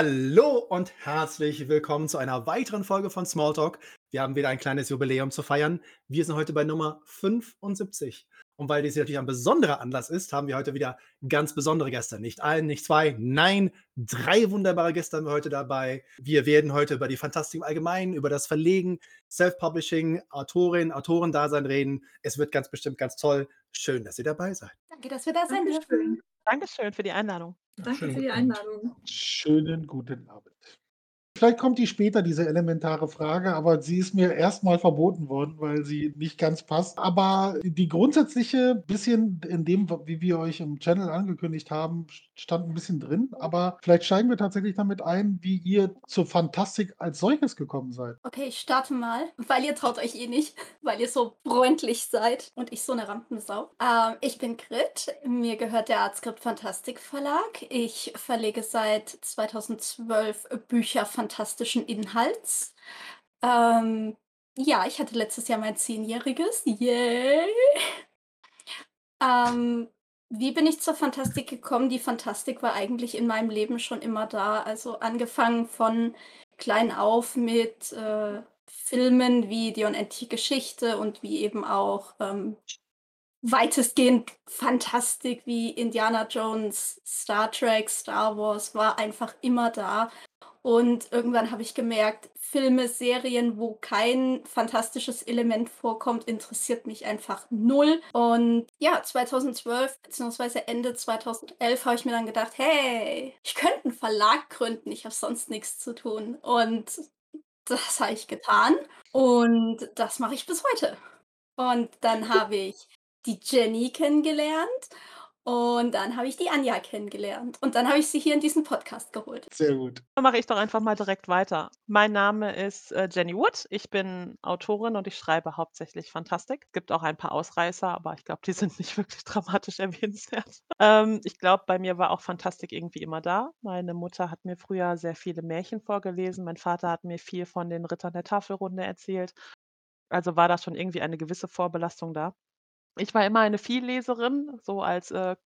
Hallo und herzlich willkommen zu einer weiteren Folge von Smalltalk. Wir haben wieder ein kleines Jubiläum zu feiern. Wir sind heute bei Nummer 75. Und weil dies natürlich ein besonderer Anlass ist, haben wir heute wieder ganz besondere Gäste. Nicht ein, nicht zwei, nein, drei wunderbare Gäste haben wir heute dabei. Wir werden heute über die Fantastik im Allgemeinen, über das Verlegen, Self-Publishing, Autorin, Autorendasein reden. Es wird ganz bestimmt ganz toll. Schön, dass ihr dabei seid. Danke, dass wir da sein Dankeschön. dürfen. Dankeschön für die Einladung. Danke Schönen für die. Einladung. Schönen guten Abend. Vielleicht kommt die später, diese elementare Frage, aber sie ist mir erstmal verboten worden, weil sie nicht ganz passt. Aber die grundsätzliche, bisschen in dem, wie wir euch im Channel angekündigt haben, stand ein bisschen drin. Aber vielleicht steigen wir tatsächlich damit ein, wie ihr zur Fantastik als solches gekommen seid. Okay, ich starte mal, weil ihr traut euch eh nicht, weil ihr so freundlich seid und ich so eine Rampensau. Ähm, ich bin Grit, mir gehört der Artskript Fantastik Verlag. Ich verlege seit 2012 Bücher fantastischen Inhalts. Ähm, ja, ich hatte letztes Jahr mein Zehnjähriges. Yay! Ähm, wie bin ich zur Fantastik gekommen? Die Fantastik war eigentlich in meinem Leben schon immer da. Also angefangen von klein auf mit äh, Filmen wie Die unendliche Geschichte und wie eben auch ähm, weitestgehend Fantastik wie Indiana Jones, Star Trek, Star Wars war einfach immer da. Und irgendwann habe ich gemerkt, Filme, Serien, wo kein fantastisches Element vorkommt, interessiert mich einfach null. Und ja, 2012 bzw. Ende 2011 habe ich mir dann gedacht, hey, ich könnte einen Verlag gründen, ich habe sonst nichts zu tun. Und das habe ich getan und das mache ich bis heute. Und dann habe ich die Jenny kennengelernt und dann habe ich die Anja kennengelernt und dann habe ich sie hier in diesen Podcast geholt. Sehr gut. Dann mache ich doch einfach mal direkt weiter. Mein Name ist äh, Jenny Wood. Ich bin Autorin und ich schreibe hauptsächlich Fantastik. Es gibt auch ein paar Ausreißer, aber ich glaube, die sind nicht wirklich dramatisch erwähnenswert. Ähm, ich glaube, bei mir war auch Fantastik irgendwie immer da. Meine Mutter hat mir früher sehr viele Märchen vorgelesen. Mein Vater hat mir viel von den Rittern der Tafelrunde erzählt. Also war da schon irgendwie eine gewisse Vorbelastung da. Ich war immer eine Vielleserin, so als äh,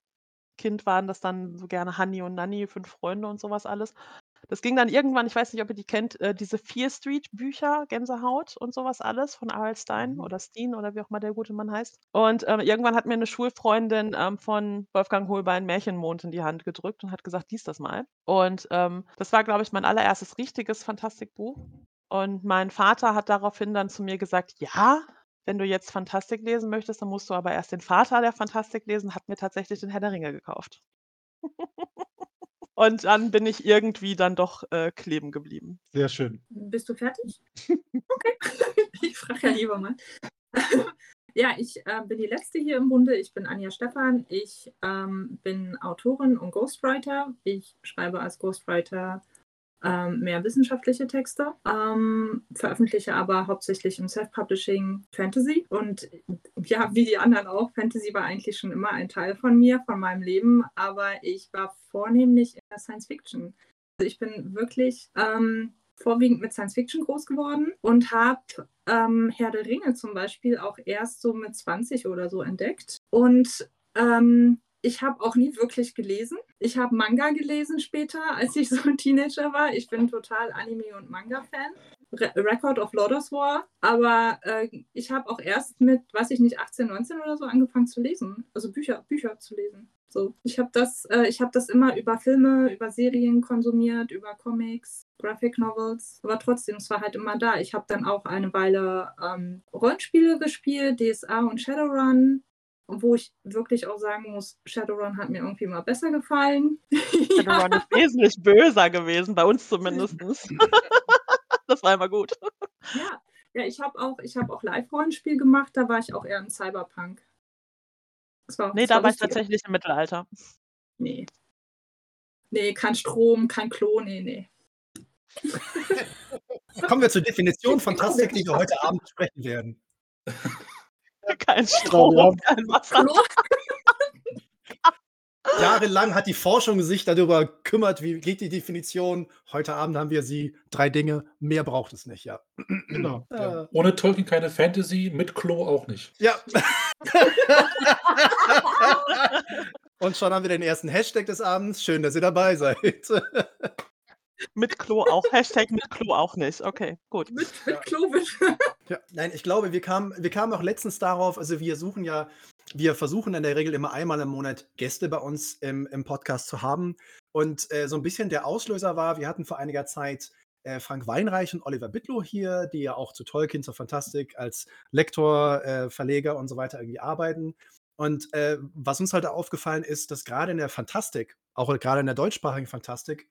Kind waren das dann so gerne Hanni und Nanni, fünf Freunde und sowas alles. Das ging dann irgendwann, ich weiß nicht, ob ihr die kennt, äh, diese Fear Street Bücher, Gänsehaut und sowas alles von R.L. Stein Mhm. oder Steen oder wie auch immer der gute Mann heißt. Und ähm, irgendwann hat mir eine Schulfreundin ähm, von Wolfgang Holbein Märchenmond in die Hand gedrückt und hat gesagt, lies das mal. Und ähm, das war, glaube ich, mein allererstes richtiges Fantastikbuch. Und mein Vater hat daraufhin dann zu mir gesagt, ja, wenn du jetzt Fantastik lesen möchtest, dann musst du aber erst den Vater der Fantastik lesen, hat mir tatsächlich den Herr der Ringe gekauft. Und dann bin ich irgendwie dann doch äh, kleben geblieben. Sehr schön. Bist du fertig? Okay. ich frage ja lieber mal. ja, ich äh, bin die Letzte hier im Bunde. Ich bin Anja Stephan. Ich ähm, bin Autorin und Ghostwriter. Ich schreibe als Ghostwriter ähm, mehr wissenschaftliche Texte, ähm, veröffentliche aber hauptsächlich im Self-Publishing Fantasy. Und ja, wie die anderen auch, Fantasy war eigentlich schon immer ein Teil von mir, von meinem Leben, aber ich war vornehmlich in der Science Fiction. Also ich bin wirklich ähm, vorwiegend mit Science Fiction groß geworden und habe ähm, Herr der Ringe zum Beispiel auch erst so mit 20 oder so entdeckt. Und ähm, ich habe auch nie wirklich gelesen. Ich habe Manga gelesen später, als ich so ein Teenager war. Ich bin total Anime- und Manga-Fan. Re Record of Lotus War. Aber äh, ich habe auch erst mit, weiß ich nicht, 18, 19 oder so angefangen zu lesen. Also Bücher, Bücher zu lesen. So, ich habe das, äh, ich das immer über Filme, über Serien konsumiert, über Comics, Graphic Novels. Aber trotzdem, es war halt immer da. Ich habe dann auch eine Weile ähm, Rollenspiele gespielt, DSA und Shadowrun. Wo ich wirklich auch sagen muss, Shadowrun hat mir irgendwie mal besser gefallen. Shadowrun ist wesentlich böser gewesen, bei uns zumindest. das war immer gut. Ja, ja ich habe auch, ich hab auch Live-Rollenspiel gemacht, da war ich auch eher im Cyberpunk. Das war, nee, das da war, war ich tatsächlich im Mittelalter. Nee. Nee, kein Strom, kein Klo, nee, nee. Kommen wir zur Definition Fantastik, die wir heute Abend besprechen werden. Kein Strom, kein Wasser. Jahrelang hat die Forschung sich darüber gekümmert, wie geht die Definition. Heute Abend haben wir sie. Drei Dinge, mehr braucht es nicht, ja. Genau. Ja. Ohne Tolkien keine Fantasy, mit Klo auch nicht. Ja. Und schon haben wir den ersten Hashtag des Abends. Schön, dass ihr dabei seid. Mit Klo auch. Hashtag mit Klo auch nicht. Okay, gut. Mit, mit Ja. Klowitsch. Ja, nein, ich glaube, wir kamen, wir kamen auch letztens darauf, also wir suchen ja, wir versuchen in der Regel immer einmal im Monat Gäste bei uns im, im Podcast zu haben. Und äh, so ein bisschen der Auslöser war, wir hatten vor einiger Zeit äh, Frank Weinreich und Oliver Bittlow hier, die ja auch zu Tolkien, zur Fantastik als Lektor, äh, Verleger und so weiter irgendwie arbeiten. Und äh, was uns halt aufgefallen ist, dass gerade in der Fantastik, auch gerade in der deutschsprachigen Fantastik,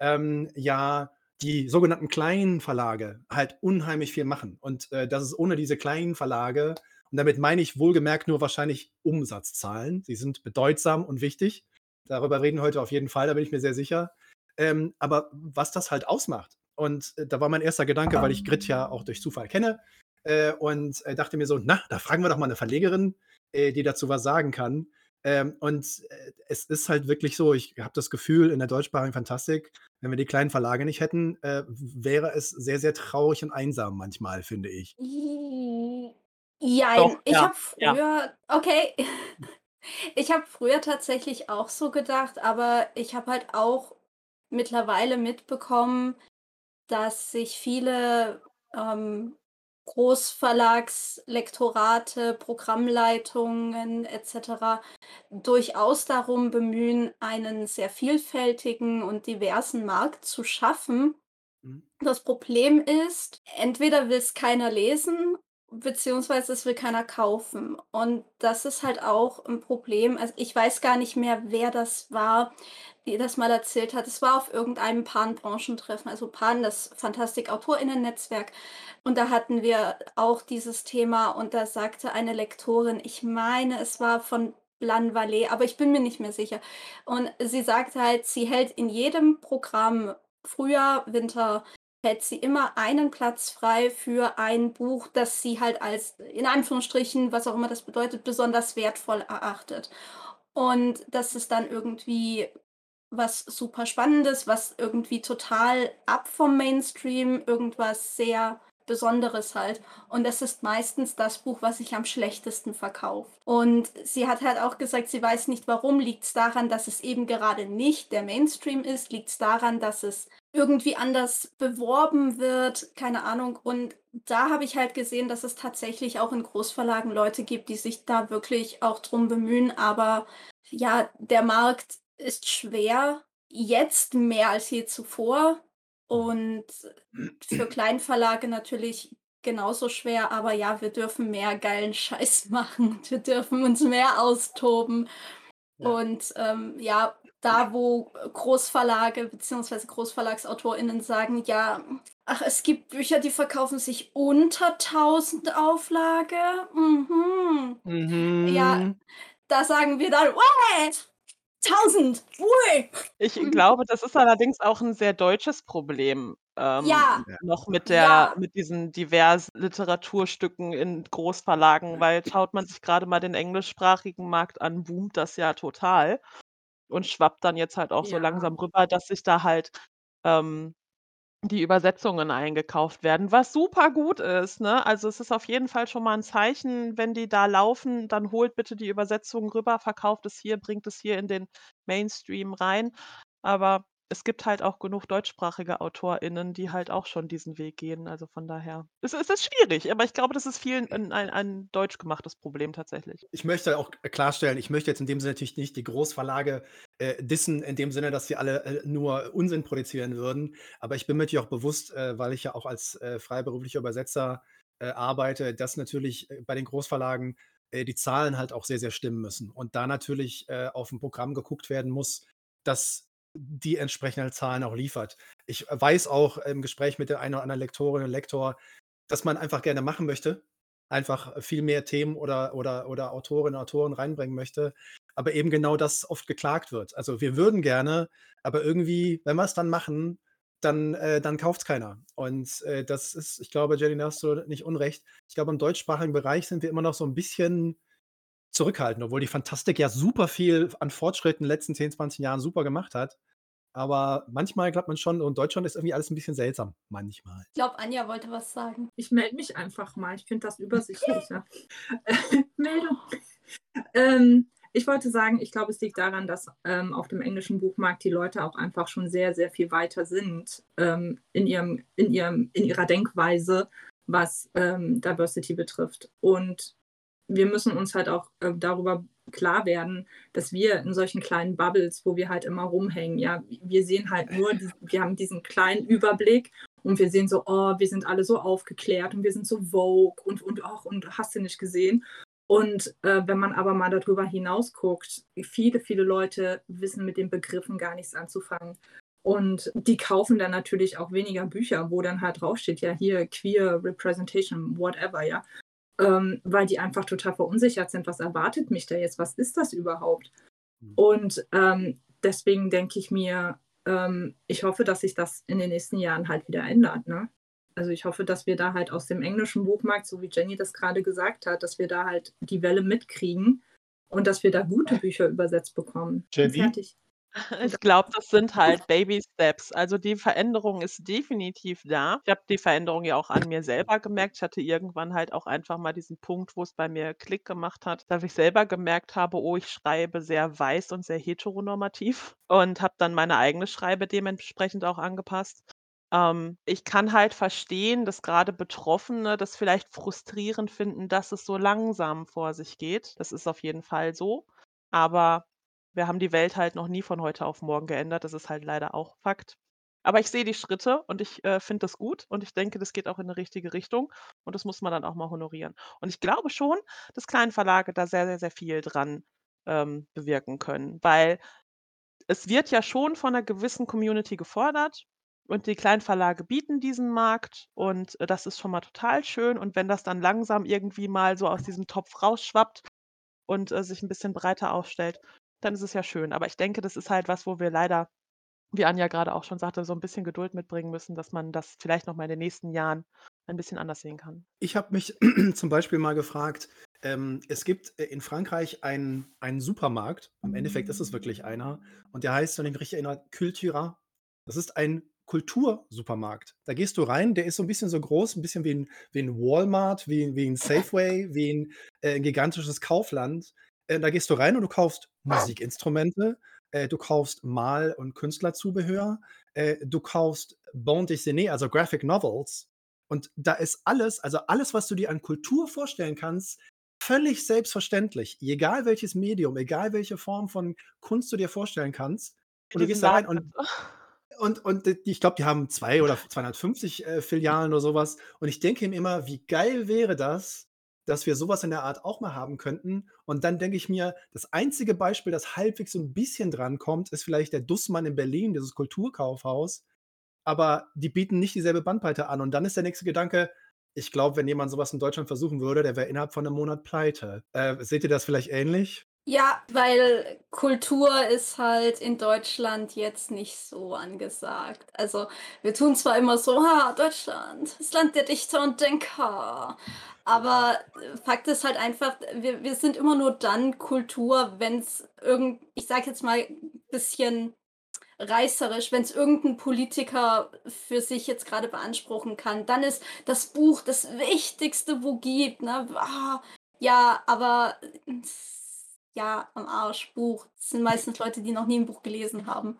ähm, ja die sogenannten kleinen Verlage halt unheimlich viel machen. Und äh, dass es ohne diese kleinen Verlage, und damit meine ich wohlgemerkt nur wahrscheinlich Umsatzzahlen, sie sind bedeutsam und wichtig. Darüber reden heute auf jeden Fall, da bin ich mir sehr sicher. Ähm, aber was das halt ausmacht. Und äh, da war mein erster Gedanke, weil ich Grit ja auch durch Zufall kenne, äh, und äh, dachte mir so, na, da fragen wir doch mal eine Verlegerin, äh, die dazu was sagen kann. Ähm, und äh, es ist halt wirklich so, ich habe das Gefühl, in der deutschsprachigen Fantastik, wenn wir die kleinen Verlage nicht hätten, äh, wäre es sehr, sehr traurig und einsam manchmal, finde ich. Jein. Doch, ich ja, habe ja. früher, okay, ich habe früher tatsächlich auch so gedacht, aber ich habe halt auch mittlerweile mitbekommen, dass sich viele ähm, Großverlagslektorate, Programmleitungen etc. durchaus darum bemühen, einen sehr vielfältigen und diversen Markt zu schaffen. Mhm. Das Problem ist, entweder will es keiner lesen, beziehungsweise es will keiner kaufen. Und das ist halt auch ein Problem. Also ich weiß gar nicht mehr, wer das war, die das mal erzählt hat. Es war auf irgendeinem Pan-Branchentreffen, also Pan, das Fantastik-AutorInnen-Netzwerk. Und da hatten wir auch dieses Thema und da sagte eine Lektorin, ich meine, es war von Blan Vallée, aber ich bin mir nicht mehr sicher. Und sie sagte halt, sie hält in jedem Programm Frühjahr, Winter, hält sie immer einen Platz frei für ein Buch, das sie halt als, in Anführungsstrichen, was auch immer das bedeutet, besonders wertvoll erachtet. Und das ist dann irgendwie was super Spannendes, was irgendwie total ab vom Mainstream, irgendwas sehr Besonderes halt. Und das ist meistens das Buch, was sich am schlechtesten verkauft. Und sie hat halt auch gesagt, sie weiß nicht warum. Liegt es daran, dass es eben gerade nicht der Mainstream ist? Liegt es daran, dass es irgendwie anders beworben wird? Keine Ahnung. Und da habe ich halt gesehen, dass es tatsächlich auch in Großverlagen Leute gibt, die sich da wirklich auch drum bemühen. Aber ja, der Markt ist schwer, jetzt mehr als je zuvor. Und für Kleinverlage natürlich genauso schwer, aber ja, wir dürfen mehr geilen Scheiß machen und wir dürfen uns mehr austoben. Ja. Und ähm, ja, da wo Großverlage bzw. GroßverlagsautorInnen sagen, ja, ach, es gibt Bücher, die verkaufen sich unter 1000 Auflage. Mhm. Ja, Mhm. da sagen wir dann, what? 1000! Ui! Ich Mhm. glaube, das ist allerdings auch ein sehr deutsches Problem, ähm, Ja, noch mit der ja. mit diesen diversen Literaturstücken in Großverlagen, weil schaut man sich gerade mal den englischsprachigen Markt an, boomt das ja total und schwappt dann jetzt halt auch so Ja. langsam rüber, dass sich da halt, ähm, die Übersetzungen eingekauft werden, was super gut ist, ne? Also, es ist auf jeden Fall schon mal 'n Zeichen, wenn die da laufen, dann holt bitte die Übersetzungen rüber, verkauft es hier, bringt es hier in den Mainstream rein. Aber es gibt halt auch genug deutschsprachige AutorInnen, die halt auch schon diesen Weg gehen. Also, von daher es es ist schwierig, aber ich glaube, das ist vielen 'n ein ein deutsch gemachtes Problem tatsächlich. Ich möchte auch klarstellen, ich möchte jetzt in dem Sinne natürlich nicht die Großverlage äh, dissen, in dem Sinne, dass sie alle äh, nur Unsinn produzieren würden. Aber ich bin mir natürlich auch bewusst, äh, weil ich ja auch als äh, freiberuflicher Übersetzer äh, arbeite, dass natürlich äh, bei den Großverlagen die Zahlen halt auch sehr, sehr stimmen müssen. Und da natürlich auf ein Programm geguckt werden muss, das die entsprechenden Zahlen auch liefert. Ich weiß auch im Gespräch mit der einen oder anderen Lektorin und Lektor, dass man einfach gerne machen möchte, einfach viel mehr Themen oder, oder, oder Autorinnen und Autoren reinbringen möchte, aber eben genau das oft geklagt wird. Also wir würden gerne, aber irgendwie, wenn wir es dann machen, dann, äh, dann kauft es keiner. Und äh, das ist, ich glaube, Jenny, da hast du nicht unrecht. Ich glaube, im deutschsprachigen Bereich sind wir immer noch so ein bisschen zurückhaltend, obwohl die Fantastik ja super viel an Fortschritten in den letzten 10, 20 Jahren super gemacht hat. Aber manchmal glaubt man schon, und Deutschland ist irgendwie alles ein bisschen seltsam. Manchmal. Ich glaube, Anja wollte was sagen. Ich melde mich einfach mal. Ich finde das übersichtlicher. Meldung. Ähm, Ich wollte sagen, ich glaube, es liegt daran, dass ähm, auf dem englischen Buchmarkt die Leute auch einfach schon sehr, sehr viel weiter sind ähm, in, ihrem, in, ihrem, in ihrer Denkweise, was ähm, Diversity betrifft. Und wir müssen uns halt auch äh, darüber klar werden, dass wir in solchen kleinen Bubbles, wo wir halt immer rumhängen, ja, wir sehen halt nur, wir haben diesen kleinen Überblick und wir sehen so, oh, wir sind alle so aufgeklärt und wir sind so vogue und, und, ach, und hast du nicht gesehen. Und äh, wenn man aber mal darüber hinaus guckt, viele, viele Leute wissen mit den Begriffen gar nichts anzufangen. Und die kaufen dann natürlich auch weniger Bücher, wo dann halt draufsteht, ja, hier Queer Representation, whatever, ja. Ähm, weil die einfach total verunsichert sind, was erwartet mich da jetzt, was ist das überhaupt? Mhm. Und ähm, deswegen denke ich mir, ähm, ich hoffe, dass sich das in den nächsten Jahren halt wieder ändert. Ne? Also ich hoffe, dass wir da halt aus dem englischen Buchmarkt, so wie Jenny das gerade gesagt hat, dass wir da halt die Welle mitkriegen und dass wir da gute Bücher übersetzt bekommen. Jenny? Fertig. Ich glaube, das sind halt Baby Steps. Also die Veränderung ist definitiv da. Ich habe die Veränderung ja auch an mir selber gemerkt. Ich hatte irgendwann halt auch einfach mal diesen Punkt, wo es bei mir Klick gemacht hat, dass ich selber gemerkt habe, oh, ich schreibe sehr weiß und sehr heteronormativ und habe dann meine eigene Schreibe dementsprechend auch angepasst. Ähm, ich kann halt verstehen, dass gerade Betroffene das vielleicht frustrierend finden, dass es so langsam vor sich geht. Das ist auf jeden Fall so. Aber wir haben die Welt halt noch nie von heute auf morgen geändert. Das ist halt leider auch Fakt. Aber ich sehe die Schritte und ich äh, finde das gut und ich denke, das geht auch in 'ne richtige Richtung und das muss man dann auch mal honorieren. Und ich glaube schon, dass Kleinverlage da sehr, sehr, sehr viel dran, ähm, bewirken können, weil es wird ja schon von einer gewissen Community gefordert und die Kleinverlage bieten diesen Markt und, äh, das ist schon mal total schön. Und wenn das dann langsam irgendwie mal so aus diesem Topf rausschwappt und, äh, sich ein bisschen breiter aufstellt, dann ist es ja schön. Aber ich denke, das ist halt was, wo wir leider, wie Anja gerade auch schon sagte, so ein bisschen Geduld mitbringen müssen, dass man das vielleicht noch mal in den nächsten Jahren ein bisschen anders sehen kann. Ich habe mich zum Beispiel mal gefragt, ähm, es gibt, äh, in Frankreich einen einen Supermarkt, im Endeffekt ist es wirklich einer, und der heißt, wenn ich mich richtig erinnere, Cultura. Das ist ein Kultursupermarkt. Da gehst du rein, der ist so ein bisschen so groß, ein bisschen wie ein, wie 'n Walmart, wie wie 'n Safeway, wie ein äh, 'n gigantisches Kaufland. Äh, da gehst du rein und du kaufst Musikinstrumente, äh, du kaufst Mal und Künstlerzubehör, äh, du kaufst Bande dessinée, also Graphic Novels. Und da ist alles also alles, was du dir an Kultur vorstellen kannst, völlig selbstverständlich. Egal welches Medium, egal welche Form von Kunst du dir vorstellen kannst. Und du gehst da rein und und und ich glaube, die haben zwei oder 250, äh, Filialen oder sowas. Und ich denke mir immer: „Wie geil wäre das, dass wir sowas in der Art auch mal haben könnten?“ Und dann denke ich mir, das einzige Beispiel, das halbwegs so ein bisschen drankommt, ist vielleicht der Dussmann in Berlin, dieses Kulturkaufhaus. Aber die bieten nicht dieselbe Bandbreite an. Und dann ist der nächste Gedanke: Ich glaube, wenn jemand sowas in Deutschland versuchen würde, der wäre innerhalb von einem Monat pleite. Äh, seht ihr das vielleicht ähnlich? Ja, weil Kultur ist halt in Deutschland jetzt nicht so angesagt. Also, wir tun zwar immer so: „Ha, Deutschland, das Land der Dichter und Denker.“ Aber, äh, Fakt ist halt einfach, wir wir sind immer nur dann Kultur, wenn's irgend ich sage jetzt mal bisschen reißerisch, wenn es irgendein Politiker für sich jetzt gerade beanspruchen kann, dann ist das Buch das Wichtigste, wo gibt, ne? Ah, ja, aber ja, am Arsch, Buch. Das sind meistens Leute, die noch nie ein Buch gelesen haben.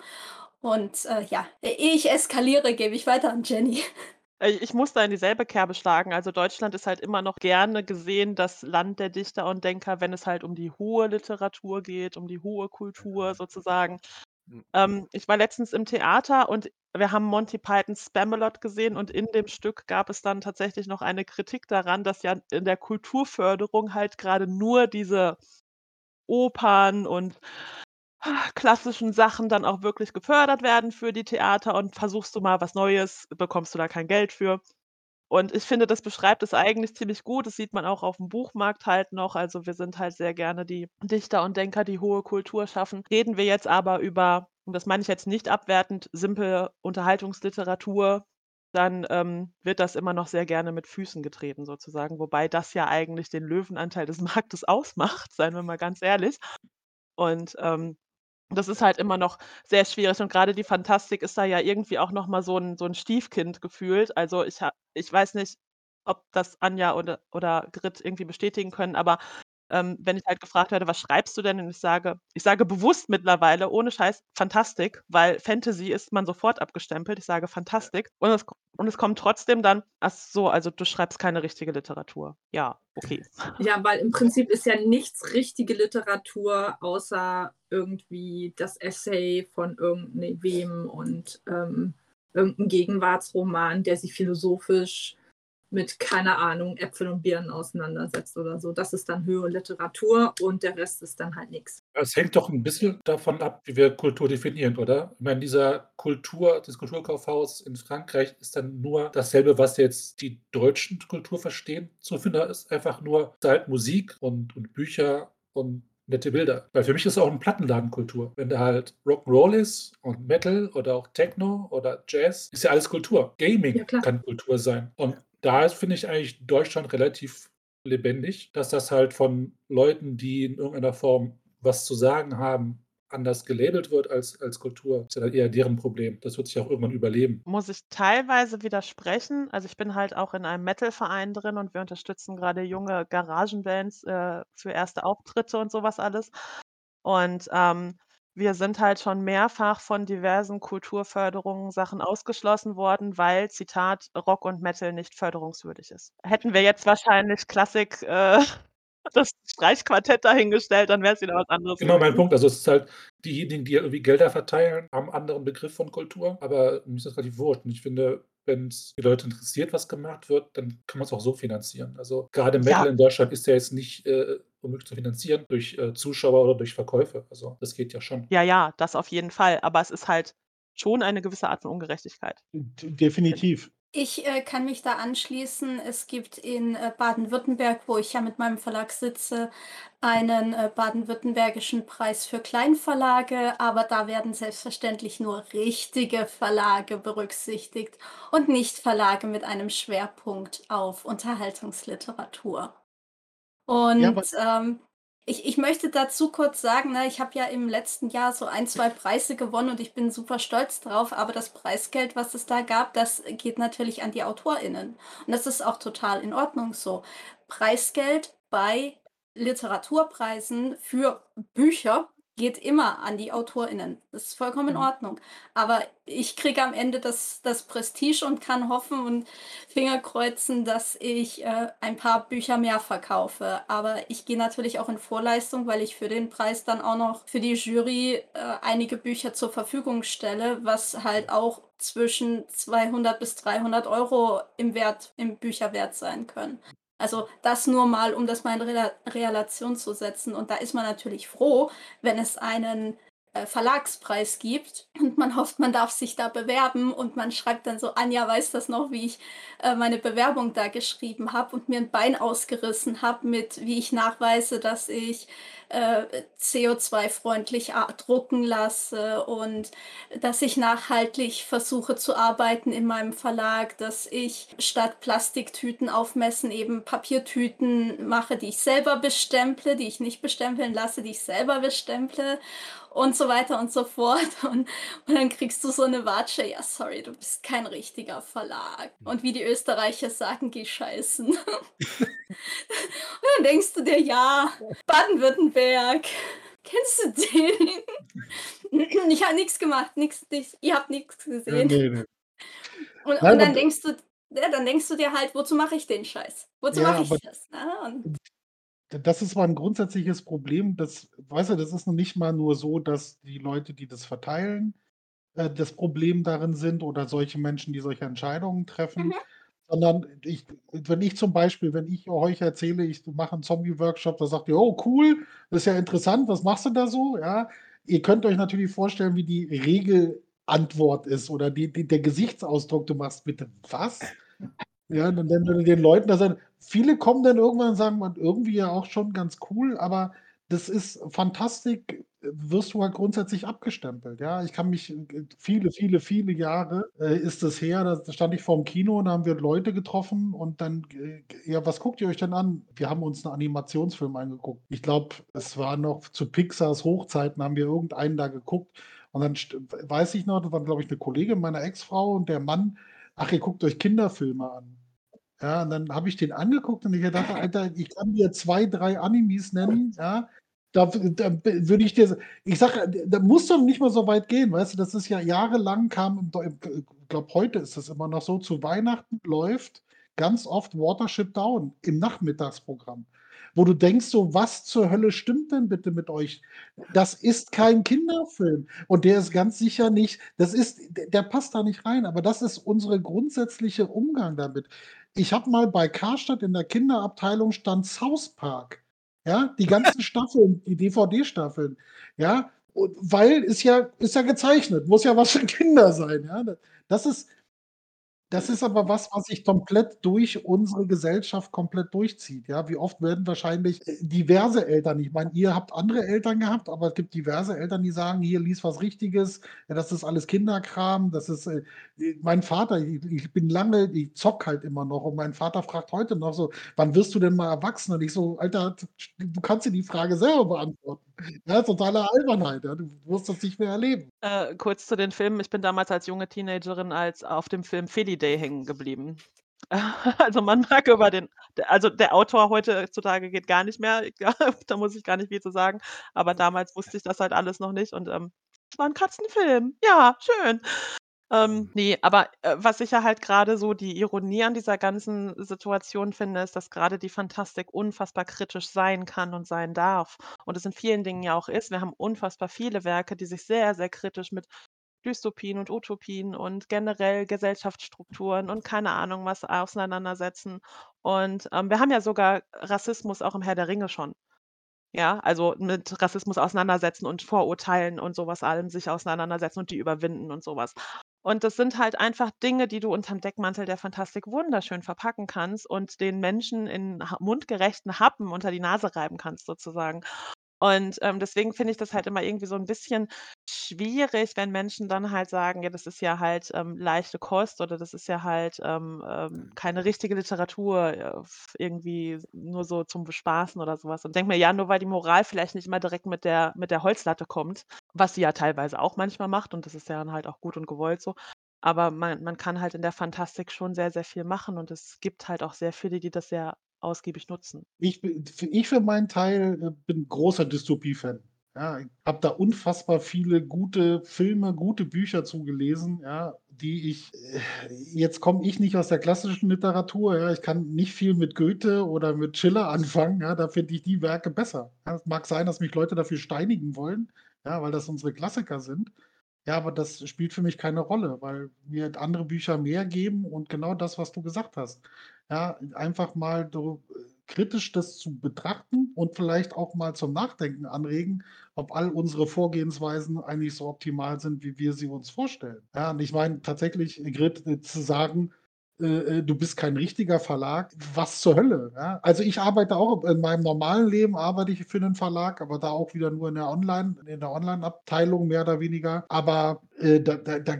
Und äh, ja, ehe ich eskaliere, gebe ich weiter an Jenny. Ich muss da in dieselbe Kerbe schlagen. Also Deutschland ist halt immer noch gerne gesehen das Land der Dichter und Denker, wenn es halt um die hohe Literatur geht, um die hohe Kultur sozusagen. Hm. Ähm, ich war letztens im Theater und wir haben Monty Pythons Spamalot gesehen und in dem Stück gab es dann tatsächlich noch eine Kritik daran, dass ja in der Kulturförderung halt gerade nur diese Opern und klassischen Sachen dann auch wirklich gefördert werden für die Theater und versuchst du mal was Neues, bekommst du da kein Geld für. Und ich finde, das beschreibt es eigentlich ziemlich gut. Das sieht man auch auf dem Buchmarkt halt noch. Also, wir sind halt sehr gerne die Dichter und Denker, die hohe Kultur schaffen. Reden wir jetzt aber über und das meine ich jetzt nicht abwertend, simple Unterhaltungsliteratur, dann, ähm, wird das immer noch sehr gerne mit Füßen getreten sozusagen, wobei das ja eigentlich den Löwenanteil des Marktes ausmacht, seien wir mal ganz ehrlich. Und, ähm, das ist halt immer noch sehr schwierig und gerade die Fantastik ist da ja irgendwie auch noch mal so 'n so 'n Stiefkind gefühlt. Also, ich ich weiß nicht, ob das Anja oder oder Grit irgendwie bestätigen können, aber ähm, wenn ich halt gefragt werde: „Was schreibst du denn?“ Und ich sage ich sage bewusst mittlerweile ohne Scheiß Fantastik, weil Fantasy ist man sofort abgestempelt. Ich sage Fantastik und es und es kommt trotzdem dann: „Ach so, also du schreibst keine richtige Literatur.“ Ja, okay. Ja, weil im Prinzip ist ja nichts richtige Literatur, außer irgendwie das Essay von irgendwem und ähm, irgendein Gegenwartsroman, der sich philosophisch mit, keine Ahnung, Äpfel und Birnen auseinandersetzt oder so. Das ist dann höhere Literatur und der Rest ist dann halt nichts. Es hängt doch ein bisschen davon ab, wie wir Kultur definieren, oder? Ich meine, dieser Kultur, das Kulturkaufhaus in Frankreich ist dann nur dasselbe, was jetzt die deutschen Kultur verstehen. So finde ich, ist einfach nur halt Musik und, und Bücher und nette Bilder. Weil für mich ist es auch eine Plattenladenkultur. Wenn da halt Rock'n'Roll ist und Metal oder auch Techno oder Jazz, ist ja alles Kultur. Gaming Ja, kann Kultur sein. Und da ist, finde ich eigentlich Deutschland relativ lebendig, dass das halt von Leuten, die in irgendeiner Form was zu sagen haben, anders gelabelt wird als, als Kultur. Das ist ja dann eher deren Problem. Das wird sich auch irgendwann überleben. Muss ich teilweise widersprechen. Also, ich bin halt auch in einem Metal-Verein drin und wir unterstützen gerade junge Garagenbands, äh, für erste Auftritte und sowas alles. Und, ähm, wir sind halt schon mehrfach von diversen Kulturförderungen Sachen ausgeschlossen worden, weil, Zitat, Rock und Metal nicht förderungswürdig ist. Hätten wir jetzt wahrscheinlich Klassik, äh, das Streichquartett dahingestellt, dann wäre es wieder was anderes Genau mein gewesen. Punkt. Also es ist halt, diejenigen, die irgendwie Gelder verteilen, haben einen anderen Begriff von Kultur, aber mir ist das relativ wurscht. Und ich finde, wenn es die Leute interessiert, was gemacht wird, dann kann man es auch so finanzieren. Also gerade Metal Ja. in Deutschland ist ja jetzt nicht äh, unmöglich zu finanzieren durch äh, Zuschauer oder durch Verkäufe. Also das geht ja schon. Ja, ja, das auf jeden Fall. Aber es ist halt schon eine gewisse Art von Ungerechtigkeit. Definitiv. Ich äh, kann mich da anschließen. Es gibt in äh, Baden-Württemberg, wo ich ja mit meinem Verlag sitze, einen äh, baden-württembergischen Preis für Kleinverlage, aber da werden selbstverständlich nur richtige Verlage berücksichtigt und nicht Verlage mit einem Schwerpunkt auf Unterhaltungsliteratur. Und Ja, ähm, ich, ich möchte dazu kurz sagen, ne, ich habe ja im letzten Jahr so ein, zwei Preise gewonnen und ich bin super stolz drauf, aber das Preisgeld, was es da gab, das geht natürlich an die AutorInnen. Und das ist auch total in Ordnung so. Preisgeld bei Literaturpreisen für Bücher geht immer an die AutorInnen. Das ist vollkommen in Mhm. Ordnung. Aber ich kriege am Ende das, das Prestige und kann hoffen und Finger kreuzen, dass ich äh, ein paar Bücher mehr verkaufe. Aber ich gehe natürlich auch in Vorleistung, weil ich für den Preis dann auch noch für die Jury äh, einige Bücher zur Verfügung stelle, was halt auch zwischen 200 bis 300 Euro im Wert, im Bücherwert sein können. Also das nur mal, um das mal in Rela Relation zu setzen. Und da ist man natürlich froh, wenn es einen Verlagspreis gibt. Und man hofft, man darf sich da bewerben. Und man schreibt dann so, Anja weiß das noch, wie ich äh, meine Bewerbung da geschrieben habe und mir ein Bein ausgerissen habe mit, wie ich nachweise, dass ich äh, CO2-freundlich drucken lasse und dass ich nachhaltig versuche zu arbeiten in meinem Verlag, dass ich statt Plastiktüten aufmessen eben Papiertüten mache, die ich selber bestemple, die ich nicht bestempeln lasse, die ich selber bestemple und so weiter und so fort. Und, und dann kriegst du so eine Watsche, ja, sorry, du bist kein richtiger Verlag. Und wie die Österreicher sagen, geh scheißen. und dann denkst du dir, ja, Baden-Württemberg, kennst du den? ich habe nichts gemacht, nichts, nichts, ihr habt nichts gesehen. Nee, nee. Und, Nein, und dann denkst du, ja, dann denkst du dir halt, wozu mache ich den Scheiß? Wozu Ja, mache ich das? Ja, und Das ist mal ein grundsätzliches Problem. Das, weißt du, das ist noch nicht mal nur so, dass die Leute, die das verteilen, äh, das Problem darin sind oder solche Menschen, die solche Entscheidungen trefen, Mhm. sondern ich, wenn ich zum Beispiel, wenn ich euch erzähle, ich mache einen Zombie-Workshop, da sagt ihr, oh cool, das ist ja interessant, was machst du da so? Ja, ihr könnt euch natürlich vorstellen, wie die Regelantwort ist oder die, die, der Gesichtsausdruck, du machst bitte was? Ja, dann du den Leuten da sagen, viele kommen dann irgendwann und sagen, man, irgendwie ja auch schon ganz cool, aber das ist Fantastik, wirst du halt grundsätzlich abgestempelt. Ja, ich kann mich viele, viele, viele Jahre äh, ist es her, da stand ich vorm Kino und da haben wir Leute getroffen und dann, äh, ja, was guckt ihr euch denn an? Wir haben uns einen Animationsfilm angeguckt. Ich glaube, es war noch zu Pixars Hochzeiten, haben wir irgendeinen da geguckt und dann weiß ich noch, das war, glaube ich, eine Kollegin meiner Ex-Frau und der Mann, ach, ihr guckt euch Kinderfilme an. Ja, und dann habe ich den angeguckt und ich dachte, Alter, ich kann dir zwei, drei Animes nennen, ja. Da, da würde ich dir, ich sage, da musst du nicht mal so weit gehen, weißt du, das ist ja jahrelang kam, ich glaube, heute ist das immer noch so, zu Weihnachten läuft ganz oft Watership Down im Nachmittagsprogramm wo du denkst so, was zur Hölle stimmt denn bitte mit euch? Das ist kein Kinderfilm und der ist ganz sicher nicht, das ist, der passt da nicht rein, aber das ist unsere grundsätzliche Umgang damit. Ich habe mal bei Karstadt in der Kinderabteilung stand South Park. Ja, die ganzen Staffeln, die DVD-Staffeln. Ja, weil ist ja, ist ja gezeichnet, muss ja was für Kinder sein. Ja, das ist, das ist aber was, was sich komplett durch unsere Gesellschaft komplett durchzieht, ja. Wie oft werden wahrscheinlich, äh, diverse Eltern ich meine, ihr habt andere Eltern gehabt, aber es gibt diverse Eltern, die sagen: „Hier, lies was Richtiges. Ja, das ist alles Kinderkram. Das ist, äh“ mein Vater ich ich bin lange ich zock halt immer noch und mein Vater fragt heute noch so: „Wann wirst du denn mal erwachsen?“ Und ich so: „Alter, du kannst dir die Frage selber beantworten.“ Ja, totale Albernheit, ja. Du wirst das nicht mehr erleben. Äh, kurz zu den Filmen. Ich bin damals als junge Teenagerin als auf dem Film Feli Day hängen geblieben. Also, man mag über den also, der Autor heutzutage geht gar nicht mehr, da muss ich gar nicht viel zu sagen, aber damals wusste ich das halt alles noch nicht und, ähm, es war 'n Katzenfilm. Ja, schön. Ähm, ne, aber, äh, was ich ja halt gerade so die Ironie an dieser ganzen Situation finde, ist, dass gerade die Fantastik unfassbar kritisch sein kann und sein darf und es in vielen Dingen ja auch ist. Wir haben unfassbar viele Werke, die sich sehr, sehr kritisch mit Dystopien und Utopien und generell Gesellschaftsstrukturen und keine Ahnung was auseinandersetzen. Und, ähm, wir haben ja sogar Rassismus auch im Herr der Ringe schon. Ja, also mit Rassismus auseinandersetzen und Vorurteilen und sowas allem sich auseinandersetzen und die überwinden und sowas. Und das sind halt einfach Dinge, die du unterm Deckmantel der Fantastik wunderschön verpacken kannst und den Menschen in mundgerechten Happen unter die Nase reiben kannst sozusagen. Und, ähm, deswegen finde ich das halt immer irgendwie so ein bisschen schwierig, wenn Menschen dann halt sagen: „Ja, das ist ja halt, ähm, leichte Kost oder das ist ja halt, ähm, ähm, keine richtige Literatur, äh, irgendwie nur so zum Bespaßen“ oder sowas. Und denke mir: „Ja, nur weil die Moral vielleicht nicht immer direkt mit der mit der Holzlatte kommt“, was sie ja teilweise auch manchmal macht und das ist ja dann halt auch gut und gewollt so. Aber man man kann halt in der Fantastik schon sehr, sehr viel machen und es gibt halt auch sehr viele, die das sehr ausgiebig nutzen. Ich ich für meinen Teil, äh, bin großer Dystopie-Fan. Ja, ich habe da unfassbar viele gute Filme, gute Bücher zu gelesen, ja, die ich äh, jetzt komme ich nicht aus der klassischen Literatur, ja. Ich kann nicht viel mit Goethe oder mit Schiller anfangen, ja. Da finde ich die Werke besser. Ja, es mag sein, dass mich Leute dafür steinigen wollen, ja, weil das unsere Klassiker sind. Ja, aber das spielt für mich keine Rolle, weil mir andere Bücher mehr geben und genau das, was du gesagt hast. Ja, einfach mal äh, kritisch das zu betrachten und vielleicht auch mal zum Nachdenken anregen, ob all unsere Vorgehensweisen eigentlich so optimal sind, wie wir sie uns vorstellen. Ja, und ich meine tatsächlich, Grit, äh, zu sagen äh, äh, du bist kein richtiger Verlag. Was zur Hölle? Ja? Also ich arbeite auch in meinem normalen Leben arbeite ich für einen Verlag, aber da auch wieder nur in der Online, in der Online-Abteilung mehr oder weniger. Aber äh, da, da, da,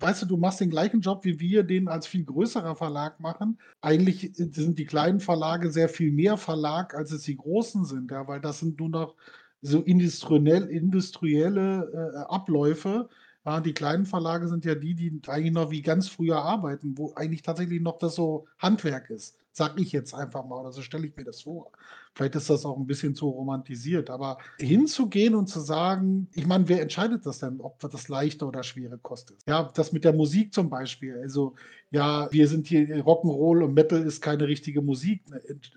weißt du, du machst den gleichen Job, wie wir den als viel größerer Verlag machen. Eigentlich sind die kleinen Verlage sehr viel mehr Verlag, als es die großen sind, ja, weil das sind nur noch so industriell, industrielle äh, Abläufe ja, die kleinen Verlage sind ja die, die eigentlich noch wie ganz früher arbeiten, wo eigentlich tatsächlich noch das so Handwerk ist. Sag ich jetzt einfach mal, oder so stelle ich mir das vor. Vielleicht ist das auch ein bisschen zu romantisiert, aber hinzugehen und zu sagen, ich meine, wer entscheidet das denn, ob das leichte oder schwere Kost ist? Ja, das mit der Musik zum Beispiel. Also, ja, wir sind hier Rock'n'Roll und Metal ist keine richtige Musik.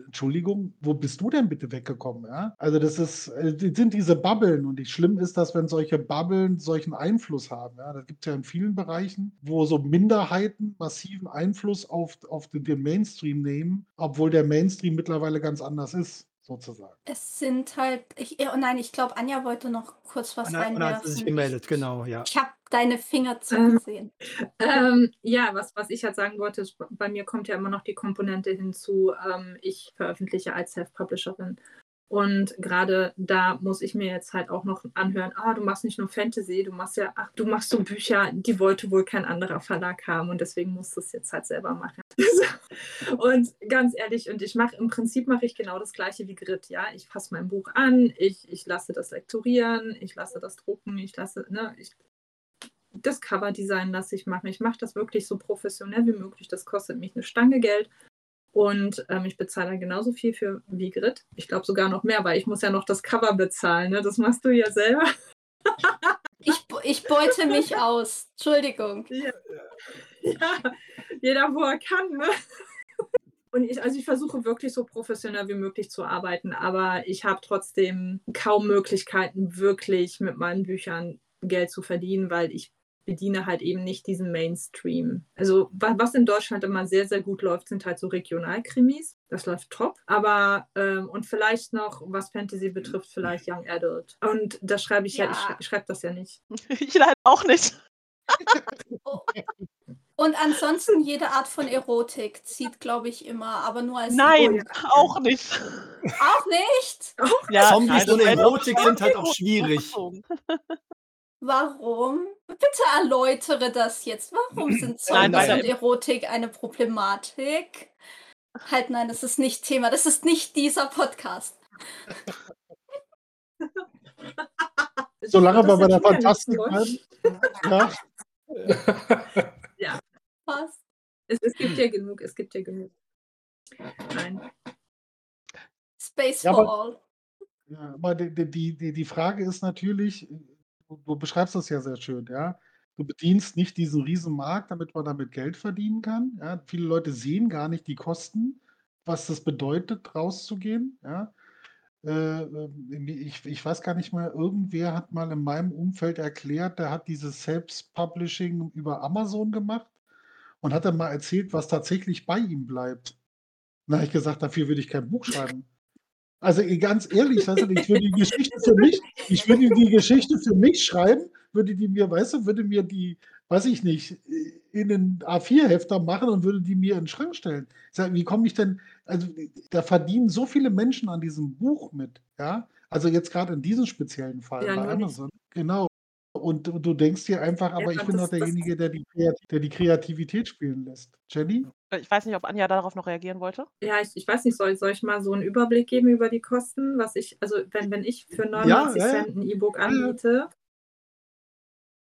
Entschuldigung, wo bist du denn bitte weggekommen? Ja? Also, das ist, äh, sind diese Bubbeln und schlimm ist das, wenn solche Bubbeln solchen Einfluss haben. Ja? Das gibt es ja in vielen Bereichen, wo so Minderheiten massiven Einfluss auf, auf den, den Mainstream nehmen, obwohl der Mainstream mittlerweile ganz anders ist sozusagen. Es sind halt, ich, oh nein, ich glaube, Anja wollte noch kurz was Anna, Anna hat sich gemeldet, genau, ja. Ich habe deine Finger zugesehen. Ähm, ja, was, was ich halt sagen wollte, ist, bei mir kommt ja immer noch die Komponente hinzu, ähm, ich veröffentliche als Self-Publisherin. Und gerade da muss ich mir jetzt halt auch noch anhören, ah, du machst nicht nur Fantasy, du machst ja, ach, du machst so Bücher, die wollte wohl kein anderer Verlag haben und deswegen musst du es jetzt halt selber machen. und ganz ehrlich, und ich mache, im Prinzip mache ich genau das gleiche wie Grit, ja. Ich fasse mein Buch an, ich, ich lasse das lektorieren, ich lasse das drucken, ich lasse, ne, ich, das Coverdesign lasse ich machen. Ich mache das wirklich so professionell wie möglich. Das kostet mich eine Stange Geld. Und ähm, ich bezahle dann genauso viel für wie Grit. Ich glaube sogar noch mehr, weil ich muss ja noch das Cover bezahlen. Ne? Das machst du ja selber. Ich, ich beute mich aus. Entschuldigung. Ja, ja jeder, wo er kann. Ne? Und ich, also ich versuche wirklich so professionell wie möglich zu arbeiten, aber ich habe trotzdem kaum Möglichkeiten, wirklich mit meinen Büchern Geld zu verdienen, weil ich bediene halt eben nicht diesen Mainstream. Also was in Deutschland immer sehr, sehr gut läuft, sind halt so Regionalkrimis. Das läuft top. Aber, ähm, und vielleicht noch, was Fantasy betrifft, vielleicht Young Adult. Und da schreibe ich ja, ja ich schreibe das ja nicht. Ich leider auch nicht. oh. Und ansonsten jede Art von Erotik zieht, glaube ich, immer, aber nur als. Nein, auch nicht. Auch nicht? Ja, Zombies und Erotik sind halt auch schwierig. Warum? Bitte erläutere das jetzt. Warum sind Zombies nein, und Erotik eine Problematik? Halt, nein, das ist nicht Thema. Das ist nicht dieser Podcast. Solange wir bei der Fantastik bleiben. Ja. ja. Passt. Es, es, gibt ja genug, es gibt ja genug. Nein. Space ja, for all. Ja, aber die, die, die, die Frage ist natürlich, du, du beschreibst das ja sehr schön, ja. Du bedienst nicht diesen Riesenmarkt, damit man damit Geld verdienen kann. Ja. Viele Leute sehen gar nicht die Kosten, was das bedeutet, rauszugehen. Ja. Äh, ähm, ich, ich weiß gar nicht mehr, irgendwer hat mal in meinem Umfeld erklärt, der hat dieses Selbst-Publishing über Amazon gemacht und hat dann mal erzählt, was tatsächlich bei ihm bleibt. Na, ich gesagt, dafür würde ich kein Buch schreiben. Also ganz ehrlich, weißt du, ich würde die Geschichte für mich, ich würde die Geschichte für mich schreiben, würde die mir, weißt du, würde mir die, weiß ich nicht, in den A4-Hefter machen und würde die mir in den Schrank stellen. Sage, wie komme ich denn, also da verdienen so viele Menschen an diesem Buch mit, ja. Also jetzt gerade in diesem speziellen Fall ja, bei Amazon. Nicht. Genau. Und du denkst dir einfach, aber ja, ich bin doch derjenige, der die, der die Kreativität spielen lässt. Jenny? Äh, ich weiß nicht, ob Anja darauf noch reagieren wollte. Ja, ich, ich weiß nicht, soll, soll ich mal so einen Überblick geben über die Kosten? Was ich, also wenn, wenn ich für 99 ja, ja, Cent ein E-Book anbiete,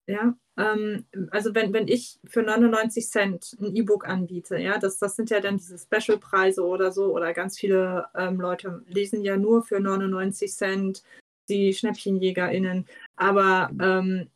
ja, ähm, also wenn, wenn ich für 99 Cent ein E-Book anbiete, ja, das, das sind ja dann diese Special-Preise oder so, oder ganz viele ähm, Leute lesen ja nur für 99 Cent die SchnäppchenjägerInnen. Aber ähm,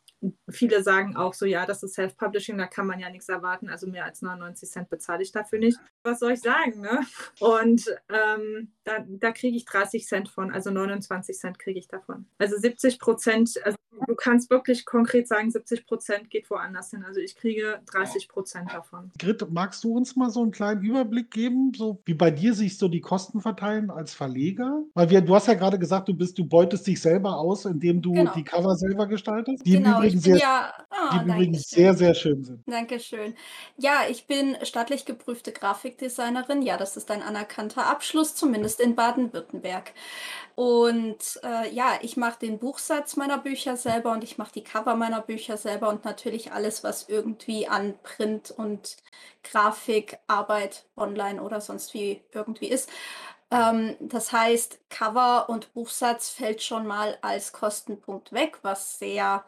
viele sagen auch so, ja, das ist Self-Publishing, da kann man ja nichts erwarten, also mehr als 99 Cent bezahle ich dafür nicht. Was soll ich sagen, ne? Und ähm, da, da kriege ich 30 Cent von, also 29 Cent kriege ich davon. Also 70 Prozent, also du kannst wirklich konkret sagen, 70 Prozent geht woanders hin. Also ich kriege 30 Prozent davon. Grit, magst du uns mal so einen kleinen Überblick geben, so wie bei dir sich so die Kosten verteilen als Verleger? Weil wir, du hast ja gerade gesagt, du bist, du beutest dich selber aus, indem du genau. die Cover selber gestaltest. Die genau, übrigens, sehr, ja, oh, die übrigens sehr, sehr schön sind. Dankeschön. Ja, ich bin staatlich geprüfte Grafikdesignerin. Ja, das ist ein anerkannter Abschluss, zumindest in Baden-Württemberg. Und äh, ja, ich mache den Buchsatz meiner Bücher selber und ich mache die Cover meiner Bücher selber und natürlich alles, was irgendwie an Print und Grafikarbeit online oder sonst wie irgendwie ist. Ähm, das heißt, Cover und Buchsatz fällt schon mal als Kostenpunkt weg, was sehr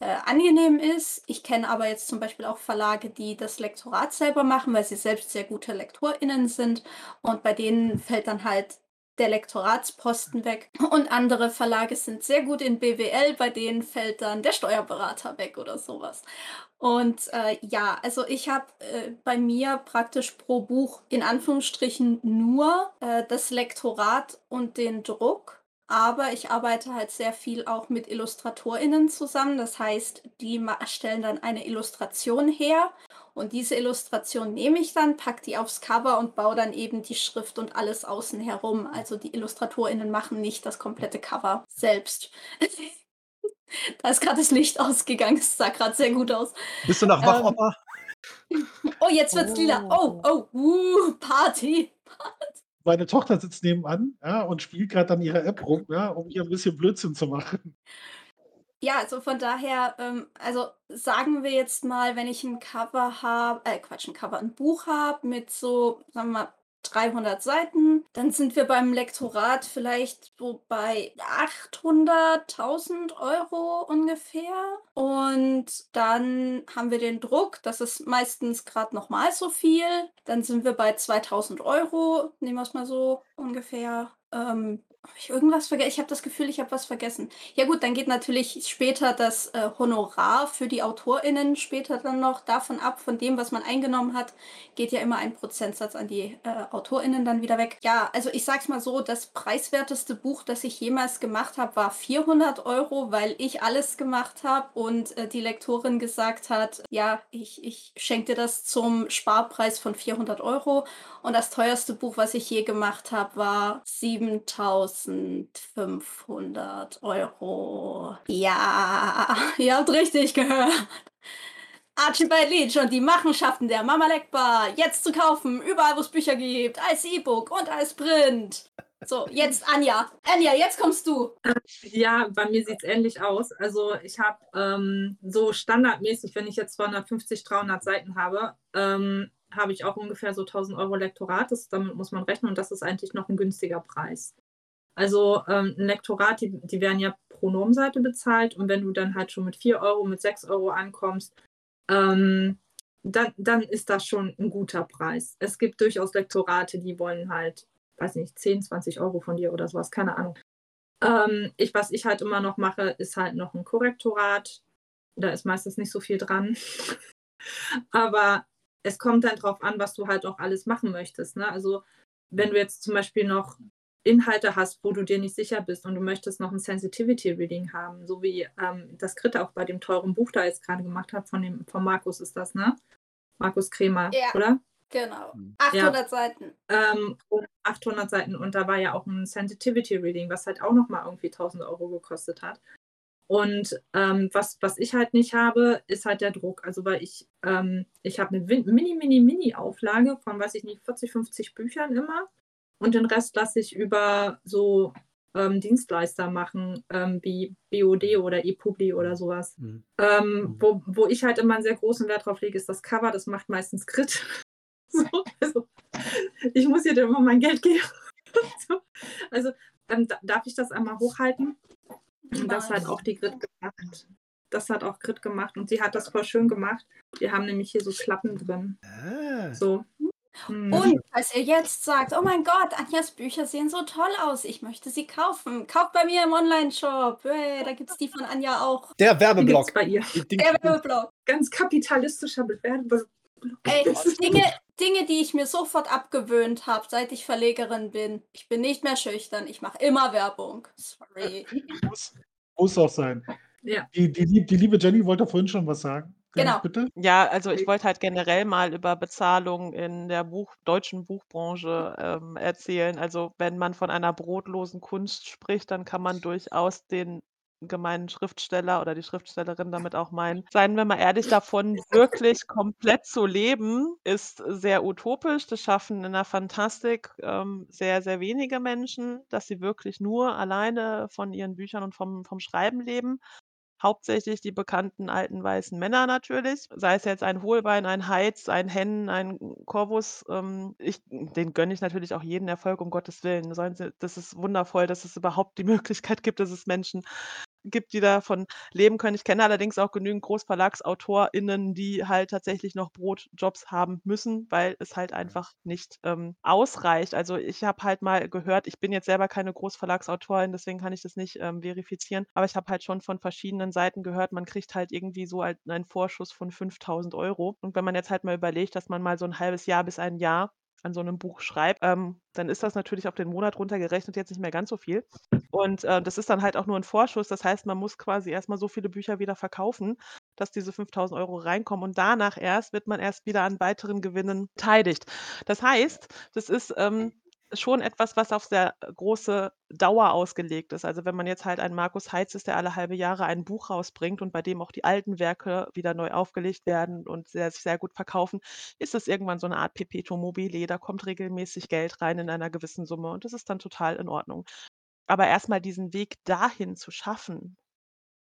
äh, angenehm ist. Ich kenne aber jetzt zum Beispiel auch Verlage, die das Lektorat selber machen, weil sie selbst sehr gute LektorInnen sind. Und bei denen fällt dann halt der Lektoratsposten weg. Und andere Verlage sind sehr gut in BWL, bei denen fällt dann der Steuerberater weg oder sowas. Und äh, ja, also ich habe äh, bei mir praktisch pro Buch in Anführungsstrichen nur äh, das Lektorat und den Druck. Aber ich arbeite halt sehr viel auch mit IllustratorInnen zusammen. Das heißt, die stellen dann eine Illustration her und diese Illustration nehme ich dann, packe die aufs Cover und baue dann eben die Schrift und alles außen herum. Also die IllustratorInnen machen nicht das komplette Cover selbst. da ist gerade das Licht ausgegangen. Es sah gerade sehr gut aus. Bist du nach wach, ähm, oh, jetzt wird's oh. lila. Oh, oh, uh, Party. Party meine Tochter sitzt nebenan ja, und spielt gerade an ihrer App rum, ja, um ihr ein bisschen Blödsinn zu machen. Ja, also von daher, ähm, also sagen wir jetzt mal, wenn ich ein Cover habe, äh, Quatsch, ein Cover, ein Buch habe mit so, sagen wir mal, 300 Seiten. Dann sind wir beim Lektorat vielleicht so bei 800.000 Euro ungefähr. Und dann haben wir den Druck, das ist meistens gerade nochmal so viel. Dann sind wir bei 2000 Euro, nehmen wir es mal so ungefähr. Ähm, habe ich irgendwas vergessen? Ich habe das Gefühl, ich habe was vergessen. Ja gut, dann geht natürlich später das äh, Honorar für die AutorInnen später dann noch davon ab, von dem, was man eingenommen hat, geht ja immer ein Prozentsatz an die äh, AutorInnen dann wieder weg. Ja, also ich sag's mal so, das preiswerteste Buch, das ich jemals gemacht habe, war 400 Euro, weil ich alles gemacht habe und äh, die Lektorin gesagt hat, ja, ich, ich schenke dir das zum Sparpreis von 400 Euro. Und das teuerste Buch, was ich je gemacht habe, war 7000 1500 Euro. Ja, ihr habt richtig gehört. Archibald Leach und die Machenschaften der Mama Leckbar jetzt zu kaufen, überall wo es Bücher gibt, als E-Book und als Print. So, jetzt Anja. Anja, jetzt kommst du. Ja, bei mir sieht es ähnlich aus. Also ich habe ähm, so standardmäßig, wenn ich jetzt 250, 300 Seiten habe, ähm, habe ich auch ungefähr so 1000 Euro Lektorat. Das, damit muss man rechnen und das ist eigentlich noch ein günstiger Preis. Also ähm, ein Lektorat, die, die werden ja pro Normseite bezahlt und wenn du dann halt schon mit 4 Euro, mit 6 Euro ankommst, ähm, dann, dann ist das schon ein guter Preis. Es gibt durchaus Lektorate, die wollen halt, weiß nicht, 10, 20 Euro von dir oder sowas, keine Ahnung. Ähm, ich, was ich halt immer noch mache, ist halt noch ein Korrektorat. Da ist meistens nicht so viel dran. Aber es kommt dann drauf an, was du halt auch alles machen möchtest. Ne? Also wenn du jetzt zum Beispiel noch Inhalte hast, wo du dir nicht sicher bist und du möchtest noch ein Sensitivity Reading haben, so wie ähm, das Grit auch bei dem teuren Buch da jetzt gerade gemacht hat, von dem von Markus ist das, ne? Markus Kremer, ja, oder? Genau. 800 ja. Seiten. Ähm, 800 Seiten und da war ja auch ein Sensitivity Reading, was halt auch nochmal irgendwie 1000 Euro gekostet hat. Und ähm, was, was ich halt nicht habe, ist halt der Druck. Also weil ich, ähm, ich habe eine mini, mini, mini Auflage von, weiß ich nicht, 40, 50 Büchern immer und den Rest lasse ich über so ähm, Dienstleister machen, ähm, wie BOD oder ePubli oder sowas. Mhm. Ähm, mhm. wo, wo ich halt immer einen sehr großen Wert drauf lege, ist das Cover. Das macht meistens Crit. so, also, ich muss dann immer mein Geld geben. so. Also ähm, darf ich das einmal hochhalten? Und das hat auch die Grit gemacht. Das hat auch Grit gemacht und sie hat das voll schön gemacht. Wir haben nämlich hier so Klappen drin. Ah. So. Mhm. Und als ihr jetzt sagt, oh mein Gott, Anjas Bücher sehen so toll aus, ich möchte sie kaufen. Kauft bei mir im Online-Shop. Hey, da gibt es die von Anja auch. Der Werbeblock. bei ihr. Der Werbeblock. Ganz kapitalistischer Werbeblock. Ey, Dinge, Dinge, die ich mir sofort abgewöhnt habe, seit ich Verlegerin bin. Ich bin nicht mehr schüchtern, ich mache immer Werbung. Sorry. Muss, muss auch sein. Ja. Die, die, die liebe Jenny wollte vorhin schon was sagen. Genau. Bitte? Ja, also ich wollte halt generell mal über Bezahlung in der Buch deutschen Buchbranche ähm, erzählen. Also wenn man von einer brotlosen Kunst spricht, dann kann man durchaus den gemeinen Schriftsteller oder die Schriftstellerin damit auch meinen. Seien wir mal ehrlich, davon wirklich komplett zu leben, ist sehr utopisch. Das schaffen in der Fantastik ähm, sehr, sehr wenige Menschen, dass sie wirklich nur alleine von ihren Büchern und vom, vom Schreiben leben. Hauptsächlich die bekannten alten weißen Männer natürlich, sei es jetzt ein Hohlbein, ein Heiz, ein Hennen, ein Corvus. Ähm, ich den gönne ich natürlich auch jeden Erfolg, um Gottes Willen. Das ist wundervoll, dass es überhaupt die Möglichkeit gibt, dass es Menschen gibt, die davon leben können. Ich kenne allerdings auch genügend GroßverlagsautorInnen, die halt tatsächlich noch Brotjobs haben müssen, weil es halt einfach nicht ähm, ausreicht. Also ich habe halt mal gehört, ich bin jetzt selber keine Großverlagsautorin, deswegen kann ich das nicht ähm, verifizieren, aber ich habe halt schon von verschiedenen Seiten gehört, man kriegt halt irgendwie so halt einen Vorschuss von 5000 Euro. Und wenn man jetzt halt mal überlegt, dass man mal so ein halbes Jahr bis ein Jahr an so einem Buch schreibt, ähm, dann ist das natürlich auf den Monat runtergerechnet jetzt nicht mehr ganz so viel. Und äh, das ist dann halt auch nur ein Vorschuss. Das heißt, man muss quasi erstmal so viele Bücher wieder verkaufen, dass diese 5000 Euro reinkommen. Und danach erst wird man erst wieder an weiteren Gewinnen beteiligt. Das heißt, das ist ähm, schon etwas, was auf sehr große Dauer ausgelegt ist. Also wenn man jetzt halt einen Markus Heitz ist, der alle halbe Jahre ein Buch rausbringt und bei dem auch die alten Werke wieder neu aufgelegt werden und sehr, sich sehr gut verkaufen, ist es irgendwann so eine Art Perpetuum mobile. Da kommt regelmäßig Geld rein in einer gewissen Summe und das ist dann total in Ordnung. Aber erstmal diesen Weg dahin zu schaffen,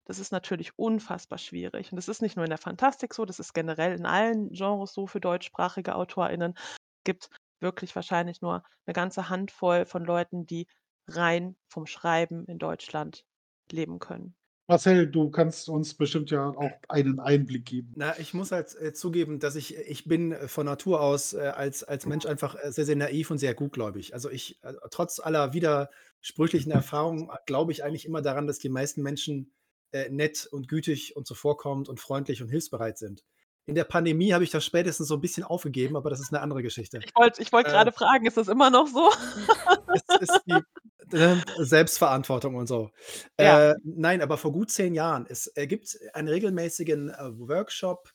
das ist natürlich unfassbar schwierig. Und das ist nicht nur in der Fantastik so, das ist generell in allen Genres so für deutschsprachige AutorInnen. Es gibt wirklich wahrscheinlich nur eine ganze Handvoll von Leuten, die rein vom Schreiben in Deutschland leben können. Marcel, du kannst uns bestimmt ja auch einen Einblick geben. Na, ich muss halt äh, zugeben, dass ich ich bin äh, von Natur aus äh, als als Mensch einfach äh, sehr, sehr naiv und sehr gutgläubig. Also ich äh, trotz aller widersprüchlichen Erfahrungen äh, glaube ich eigentlich immer daran, dass die meisten Menschen äh, nett und gütig und zuvorkommend und freundlich und hilfsbereit sind. In der Pandemie habe ich das spätestens so ein bisschen aufgegeben, aber das ist eine andere Geschichte. Ich wollte wollt Äh, grade fragen, ist das immer noch so? Es ist die äh, Selbstverantwortung und so. Ja. Äh, nein, aber vor gut 10 Jahren. Es äh, gibt einen regelmäßigen äh, Workshop,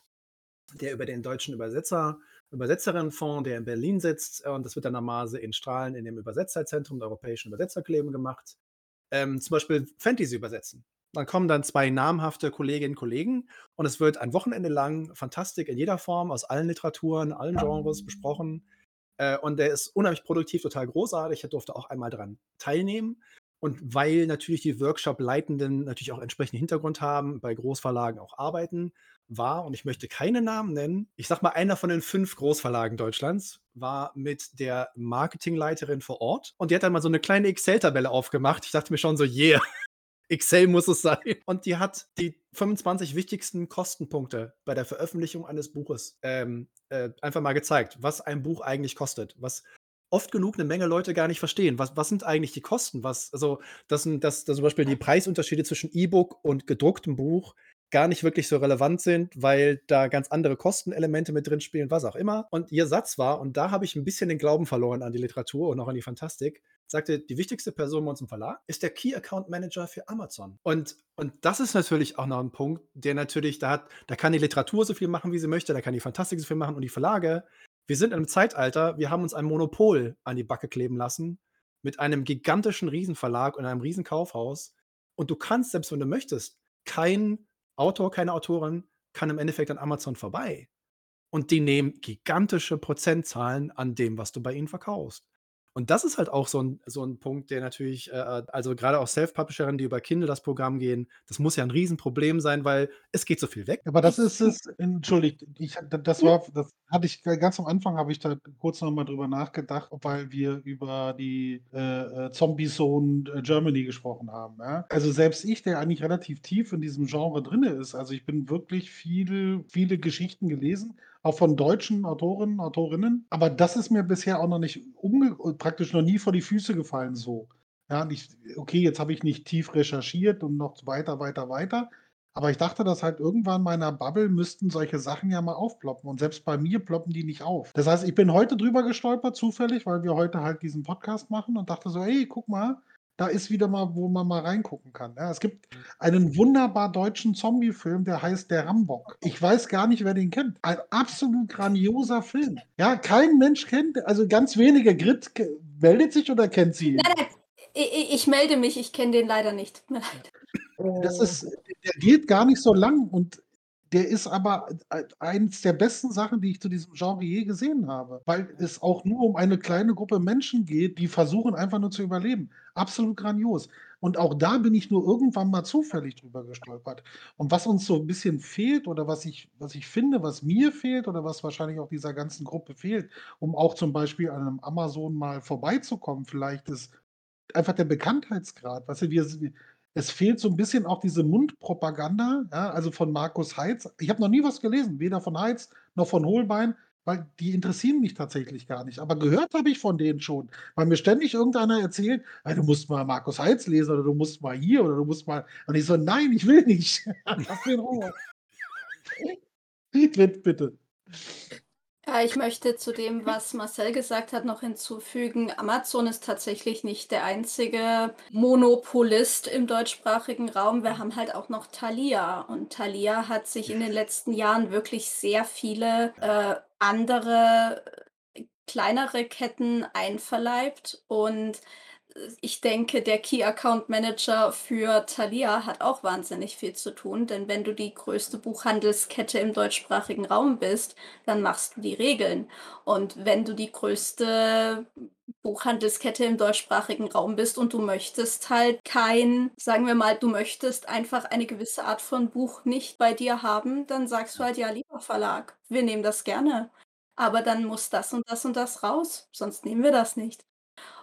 der über den deutschen Übersetzer Übersetzerinnenfonds, der in Berlin sitzt, äh, und das wird dann normalerweise in Strahlen in dem Übersetzerzentrum der Europäischen Übersetzerkleben gemacht. Ähm, zum Beispiel Fantasy übersetzen. Dann kommen dann zwei namhafte Kolleginnen und Kollegen und es wird ein Wochenende lang Fantastik in jeder Form, aus allen Literaturen, allen Genres besprochen. Äh, und der ist unheimlich produktiv, total großartig. Ich durfte auch einmal dran teilnehmen. Und weil natürlich die Workshop-Leitenden natürlich auch entsprechenden Hintergrund haben, bei Großverlagen auch arbeiten, war, und ich möchte keine Namen nennen, ich sag mal, einer von den fünf Großverlagen Deutschlands war mit der Marketingleiterin vor Ort und die hat dann mal so eine kleine Excel-Tabelle aufgemacht. Ich dachte mir schon so, yeah, Excel muss es sein. Und die hat die 25 wichtigsten Kostenpunkte bei der Veröffentlichung eines Buches ähm, äh, einfach mal gezeigt, was ein Buch eigentlich kostet, was oft genug eine Menge Leute gar nicht verstehen. Was, was sind eigentlich die Kosten? Was, also, dass, dass, dass zum Beispiel die Preisunterschiede zwischen E-Book und gedrucktem Buch gar nicht wirklich so relevant sind, weil da ganz andere Kostenelemente mit drin spielen, was auch immer. Und ihr Satz war, und da habe ich ein bisschen den Glauben verloren an die Literatur und auch an die Fantastik, sagte, die wichtigste Person bei uns im Verlag ist der Key Account Manager für Amazon. Und, und das ist natürlich auch noch ein Punkt, der natürlich, da hat, da kann die Literatur so viel machen, wie sie möchte, da kann die Fantastik so viel machen und die Verlage. Wir sind in einem Zeitalter, wir haben uns ein Monopol an die Backe kleben lassen mit einem gigantischen Riesenverlag und einem Riesenkaufhaus. Und du kannst, selbst wenn du möchtest, kein Autor, keine Autorin kann im Endeffekt an Amazon vorbei. Und die nehmen gigantische Prozentzahlen an dem, was du bei ihnen verkaufst. Und das ist halt auch so ein, so 'n Punkt, der natürlich, äh, also gerade auch Self-Publisherinnen, die über Kindle das Programm gehen, das muss ja ein Riesenproblem sein, weil es geht so viel weg. Aber das ist es entschuldigt, ich das war das hatte ich ganz am Anfang habe ich da kurz noch mal drüber nachgedacht, weil wir über die, äh, äh, Zombie Zone äh, Germany gesprochen haben, ja? Also, selbst ich, der eigentlich relativ tief in diesem Genre drinne ist also, ich bin wirklich viel viele Geschichten gelesen, auch von deutschen Autoren, Autorinnen, aber das ist mir bisher auch noch nicht praktisch noch nie vor die Füße gefallen so. Ja, ich okay, jetzt habe ich nicht tief recherchiert und noch weiter, weiter, weiter, aber ich dachte, dass halt irgendwann in meiner Bubble müssten solche Sachen ja mal aufploppen und selbst bei mir ploppen die nicht auf. Das heißt, ich bin heute drüber gestolpert zufällig, weil wir heute halt diesen Podcast machen und dachte so: „Hey, guck mal, da ist wieder mal, wo man mal reingucken kann“, ja? Es gibt einen wunderbar deutschen Zombiefilm, der heißt „Der Rambock“. Ich weiß gar nicht, wer den kennt. Ein absolut grandioser Film. Ja, kein Mensch kennt also ganz wenige. Grit meldet sich oder kennt sie ihn? Nein, nein, i i ich melde mich, ich kenne den leider nicht. Das ist der geht gar nicht so lang und der ist aber e eins der besten Sachen, die ich zu diesem Genre je gesehen habe, weil es auch nur um eine kleine Gruppe Menschen geht, die versuchen einfach nur zu überleben. Absolut grandios. Und auch da bin ich nur irgendwann mal zufällig drüber gestolpert. Und was uns so 'n bisschen fehlt oder was ich was ich finde, was mir fehlt oder was wahrscheinlich auch dieser ganzen Gruppe fehlt, um auch zum Beispiel an 'nem Amazon mal vorbeizukommen vielleicht, ist einfach der Bekanntheitsgrad. Weißt du, wir es fehlt so 'n bisschen auch diese Mundpropaganda, ja, also von Markus Heitz. Ich habe noch nie was gelesen, weder von Heitz noch von Holbein, weil die interessieren mich tatsächlich gar nicht. Aber gehört habe ich von denen schon, weil mir ständig irgendeiner erzählt: „Ja, du musst mal Markus Heitz lesen oder du musst mal hier oder du musst mal“ und ich so: „Nein, ich will nicht. Lass mich in Ruhe.“ Grit, bitte. Ja, ich möchte zu dem, was Marcel gesagt hat, noch hinzufügen, Amazon ist tatsächlich nicht der einzige Monopolist im deutschsprachigen Raum. Wir haben halt auch noch Thalia. Und Thalia hat sich in den letzten Jahren wirklich sehr viele, äh, andere, äh, kleinere Ketten einverleibt. Und, äh, ich denke, der Key Account Manager für Thalia hat auch wahnsinnig viel zu tun, denn wenn du die größte Buchhandelskette im deutschsprachigen Raum bist, dann machst du die Regeln. Und wenn du die größte Buchhandelskette im deutschsprachigen Raum bist und du möchtest halt kein sagen wir mal, du möchtest einfach eine gewisse Art von Buch nicht bei dir haben, dann sagst du halt: „Ja, lieber Verlag, wir nehmen das gerne.“ aber dann muss das und das und das raus, sonst nehmen wir das nicht.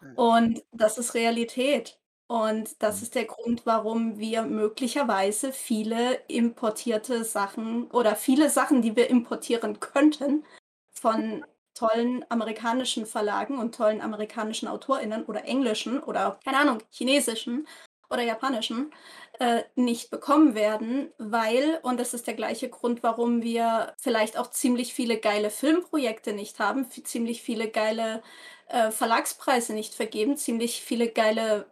Hm. Und das ist Realität. Und das Mhm. ist der Grund, warum wir möglicherweise viele importierte Sachen oder viele Sachen, die wir importieren könnten, von tollen amerikanischen Verlagen und tollen amerikanischen AutorInnen oder englischen oder, keine Ahnung, chinesischen oder japanischen, äh, nicht bekommen werden, weil, und das ist der gleiche Grund, warum wir vielleicht auch ziemlich viele geile Filmprojekte nicht haben, ziemlich viele geile, äh, Verlagspreise nicht vergeben, ziemlich viele geile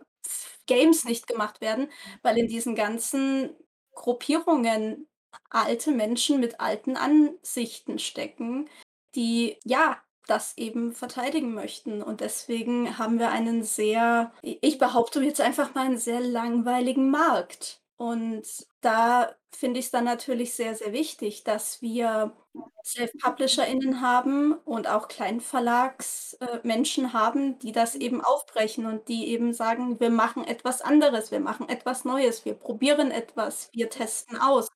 Games nicht gemacht werden, weil in diesen ganzen Gruppierungen alte Menschen mit alten Ansichten stecken, die, ja, das eben verteidigen möchten. Und deswegen haben wir einen sehr ich behaupte jetzt einfach mal einen sehr langweiligen Markt. Und da finde ich's dann natürlich sehr, sehr wichtig, dass wir Self-PublisherInnen haben und auch Kleinverlags äh, haben, die das eben aufbrechen und die eben sagen: „Wir machen etwas anderes, wir machen etwas Neues, wir probieren etwas, wir testen aus.“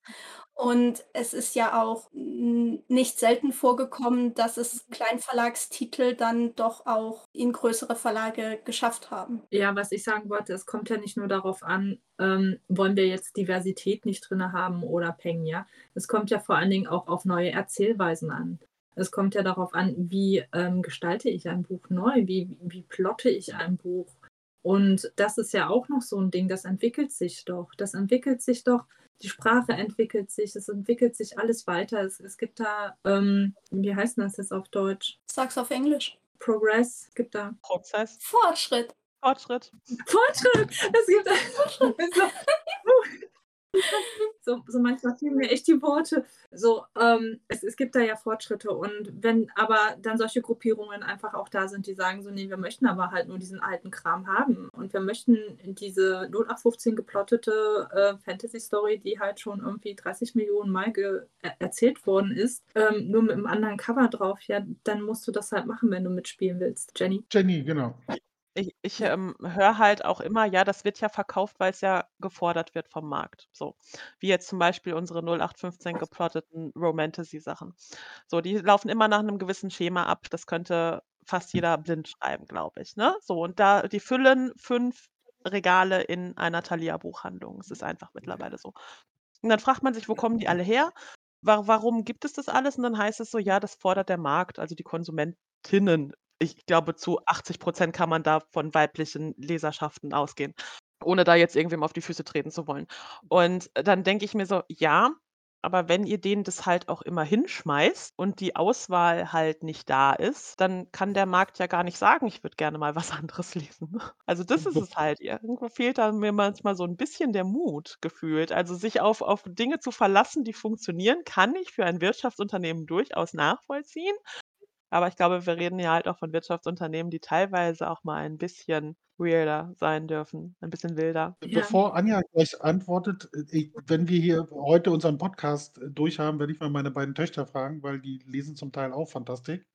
Und es ist ja auch nicht selten vorgekommen, dass es Kleinverlagstitel dann doch auch in größere Verlage geschafft haben. Ja, was ich sagen wollte, es kommt ja nicht nur darauf an, ähm, wollen wir jetzt Diversität nicht drinne haben oder Peng, ja? Es kommt ja vor allen Dingen auch auf neue Erzählweisen an. Es kommt ja darauf an, wie, ähm, gestalte ich ein Buch neu? Wie wie plotte ich ein Buch? Und das ist ja auch noch so 'n Ding, das entwickelt sich doch. Das entwickelt sich doch. Die Sprache entwickelt sich, es entwickelt sich alles weiter. Es es gibt da, ähm wie heißt das jetzt auf Deutsch? Sag's auf Englisch. Progress, es gibt da Prozess. Fortschritt. Fortschritt. Fortschritt! Es gibt da so so manchmal fehlen mir echt die Worte. So, ähm, es es gibt da ja Fortschritte und wenn aber dann solche Gruppierungen einfach auch da sind, die sagen so: „Ne, wir möchten aber halt nur diesen alten Kram haben und wir möchten diese 0815 geplottete, äh, Fantasy-Story, die halt schon irgendwie 30 Millionen Mal er erzählt worden ist, ähm, nur mit 'nem anderen Cover drauf“, ja, dann musst du das halt machen, wenn du mitspielen willst. Jenny? Jenny, genau. Ich ich, ähm, höre halt auch immer, ja, das wird ja verkauft, weil's ja gefordert wird vom Markt, so. Wie jetzt zum Beispiel unsere 0815 geplotteten Romantasy-Sachen. So, die laufen immer nach 'nem gewissen Schema ab. Das könnte fast jeder blind schreiben, glaube ich, ne? So, und da die füllen 5 Regale in einer Thalia-Buchhandlung. Es ist einfach mittlerweile so. Und dann fragt man sich: „Wo kommen die alle her? Wa warum gibt es das alles?“ Und dann heißt es so: „Ja, das fordert der Markt, also die Konsumentinnen.“ Ich glaube, zu 80% kann man da von weiblichen Leserschaften ausgehen, ohne da jetzt irgendwem auf die Füße treten zu wollen. Und dann denke ich mir so: „Ja, aber wenn ihr denen das halt auch immer hinschmeißt und die Auswahl halt nicht da ist, dann kann der Markt ja gar nicht sagen: „Ich würde gerne mal was anderes lesen.“ Also, das ist es halt. Irgendwo fehlt da mir manchmal so 'n bisschen der Mut gefühlt. Also, sich auf auf Dinge zu verlassen, die funktionieren, kann ich für ein Wirtschaftsunternehmen durchaus nachvollziehen. Aber ich glaube, wir reden ja halt auch von Wirtschaftsunternehmen, die teilweise auch mal ein bisschen weirder sein dürfen, ein bisschen wilder. Ja. Bevor Anja gleich antwortet, äh, ich wenn wir hier heute unseren Podcast, äh, durch haben, werde ich mal meine beiden Töchter fragen, weil die lesen zum Teil auch Fantastik.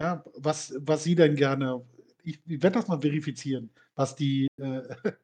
Ja, was was sie denn gerne ich ich werde das mal verifizieren, was die, äh,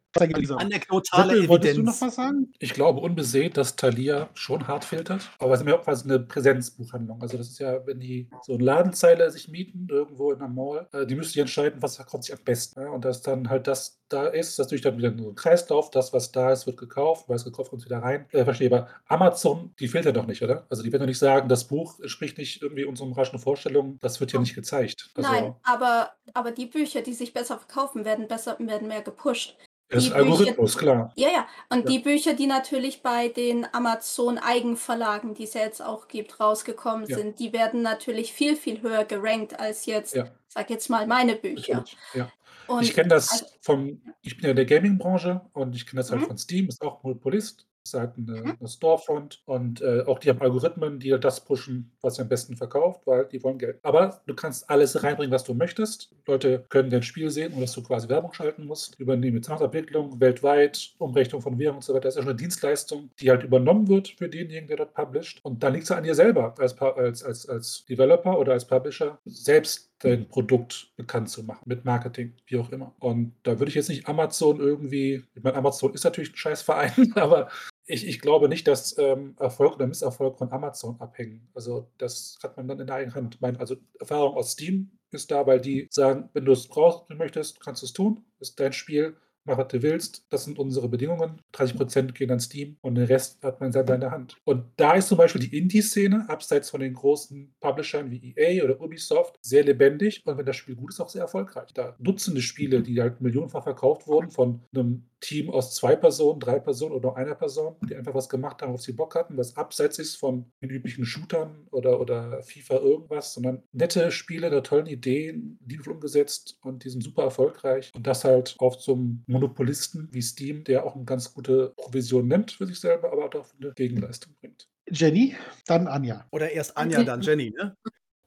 Anekdotale Seppel, wolltest du noch Evidenz. was sagen? Ich glaube unbesehen, dass Thalia schon hart filtert, aber es ist ja auch quasi 'ne Präsenzbuchhandlung. Also, das ist ja, wenn die so 'n Ladenzeile sich mieten irgendwo in 'ner Mall, äh, die müssen sich entscheiden, was verkauft sich am besten, ne? Und dass dann halt das da ist, das durch dann wieder so 'n Kreislauf. Das, was da ist, wird gekauft, weil's gekauft kommt wieder rein. Äh, verstehe, aber Amazon, die filtern doch nicht, oder? Also, die werden doch nicht sagen, das Buch entspricht nicht irgendwie unseren raschen Vorstellungen. Das wird ja nicht gezeigt. Nein, Also aber aber die Bücher, die sich besser verkaufen, werden besser werden mehr gepusht. Das ist Bücher Algorithmus, klar. ja, ja. Und Ja. die Bücher, die natürlich bei den Amazon-Eigenverlagen, die es ja jetzt auch gibt, rausgekommen Ja. sind, die werden natürlich viel, viel höher gerankt als jetzt, Ja. sage jetzt mal, meine Bücher. Ja. Und Ich kenne das also vom ich bin ja in der Gaming-Branche und ich kenne das halt Mhm. von Steam, ist auch Monopolist. Ist halt 'ne Mhm. 'ne Storefront und, äh, auch die haben Algorithmen, die das pushen, was am besten verkauft, weil die wollen Geld. Aber du kannst alles reinbringen, was du möchtest. Leute können dein Spiel sehen, ohne dass du quasi Werbung schalten musst. Übernehmen Bezahlabwicklung weltweit, Umrechnung von Währung und so weiter. Das ist ja schon 'ne Dienstleistung, die halt übernommen wird für denjenigen, der dort publisht. Und dann liegt's ja an dir selber als als als als Developer oder als Publisher, selbst dein Produkt bekannt zu machen, mit Marketing, wie auch immer. Und da würde ich jetzt nicht Amazon irgendwie, ich meine, Amazon ist natürlich ein Scheißverein, aber ich, ich glaube nicht, dass ähm, Erfolg oder Misserfolg von Amazon abhängen. Also das hat man dann in der eigenen Hand. Meine, also Erfahrung aus Steam ist da, weil die sagen, wenn du es brauchst, möchtest, kannst du es tun, ist dein Spiel mach was du willst, das sind unsere Bedingungen. 30% gehen an Steam und den Rest hat man selber in der Hand. Und da ist zum Beispiel die Indie-Szene, abseits von den großen Publishern wie EA oder Ubisoft, sehr lebendig und wenn das Spiel gut ist, auch sehr erfolgreich. Da Dutzende Spiele, die halt millionenfach verkauft wurden von einem Team aus zwei Personen, drei Personen oder einer Person, die einfach was gemacht haben, was sie Bock hatten, was abseits ist von den üblichen Shootern oder, oder FIFA irgendwas, sondern nette Spiele, da tollen Ideen, liebevoll umgesetzt und die sind super erfolgreich. Und das halt auf einem Monopolisten wie Steam, der auch eine ganz gute Provision nimmt für sich selber, aber auch eine Gegenleistung bringt. Jenny, dann Anja. Oder erst Anja, dann Jenny, ne?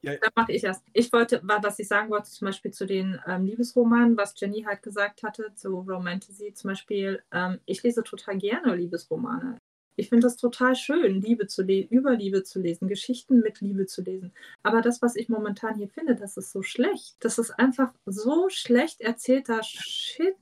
Ja. Dann mache ich erst. Ich wollte, was ich sagen wollte, zum Beispiel zu den ähm, Liebesromanen, was Jenny halt gesagt hatte, zu Romantasy zum Beispiel, ähm, ich lese total gerne Liebesromane. Ich finde das total schön, Liebe zu lesen, über Liebe zu lesen, Geschichten mit Liebe zu lesen. Aber das, was ich momentan hier finde, das ist so schlecht. Das ist einfach so schlecht erzählter Shit.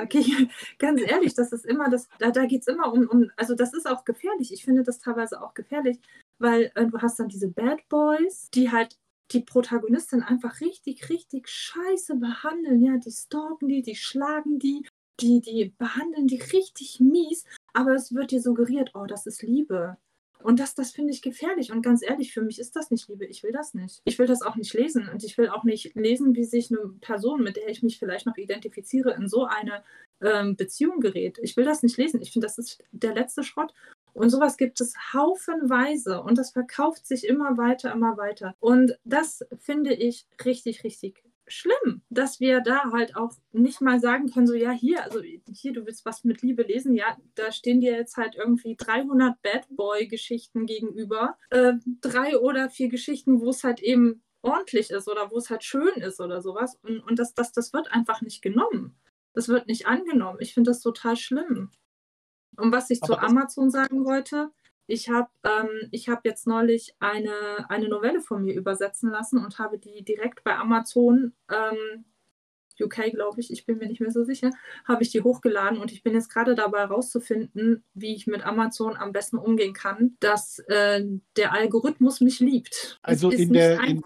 Okay, ganz ehrlich, das ist immer das, da, da geht es immer um, um, also das ist auch gefährlich. Ich finde das teilweise auch gefährlich, weil äh, du hast dann diese Bad Boys, die halt die Protagonistin einfach richtig, richtig scheiße behandeln. Ja, die stalken die, die schlagen die, die, die behandeln die richtig mies, aber es wird dir suggeriert, oh, das ist Liebe. Und das, das finde ich gefährlich. Und ganz ehrlich, für mich ist das nicht Liebe. Ich will das nicht. Ich will das auch nicht lesen. Und ich will auch nicht lesen, wie sich eine Person, mit der ich mich vielleicht noch identifiziere, in so eine ähm, Beziehung gerät. Ich will das nicht lesen. Ich finde, das ist der letzte Schrott. Und sowas gibt es haufenweise und das verkauft sich immer weiter, immer weiter. Und das finde ich richtig, richtig schlimm, dass wir da halt auch nicht mal sagen können, so ja, hier, also hier, du willst was mit Liebe lesen, ja, da stehen dir jetzt halt irgendwie 300 Bad Boy-Geschichten gegenüber, äh, drei oder vier Geschichten, wo es halt eben ordentlich ist oder wo es halt schön ist oder sowas und, und das, das, das wird einfach nicht genommen. Das wird nicht angenommen. Ich finde das total schlimm. Und was ich Aber zu Amazon sagen wollte, ich habe ähm, hab jetzt neulich eine, eine Novelle von mir übersetzen lassen und habe die direkt bei Amazon ähm, UK, glaube ich, ich bin mir nicht mehr so sicher, habe ich die hochgeladen und ich bin jetzt gerade dabei herauszufinden, wie ich mit Amazon am besten umgehen kann, dass äh, der Algorithmus mich liebt. Also in der, in,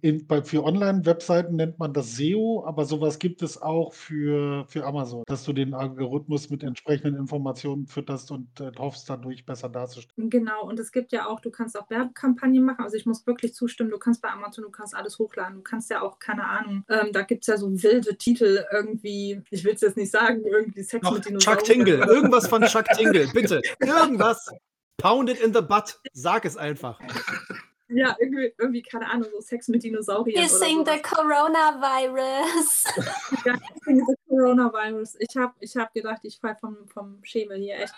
in, bei, für Online-Webseiten nennt man das SEO, aber sowas gibt es auch für, für Amazon, dass du den Algorithmus mit entsprechenden Informationen fütterst und äh, hoffst dadurch besser darzustellen. Genau, und es gibt ja auch, du kannst auch Werbekampagnen machen, also ich muss wirklich zustimmen, du kannst bei Amazon, du kannst alles hochladen, du kannst ja auch, keine Ahnung, ähm, da gibt es ja so wilde Titel irgendwie, ich will es jetzt nicht sagen, irgendwie Sex Doch, mit Dinosauriern. Chuck Tingle, irgendwas von Chuck Tingle, bitte. Irgendwas. Pound it in the butt. Sag es einfach. Ja, irgendwie, irgendwie, keine Ahnung, so Sex mit Dinosauriern. Kissing the Coronavirus. ja, Kissing the Coronavirus. Ich habe ich hab gedacht, ich fall vom, vom Schemel hier echt.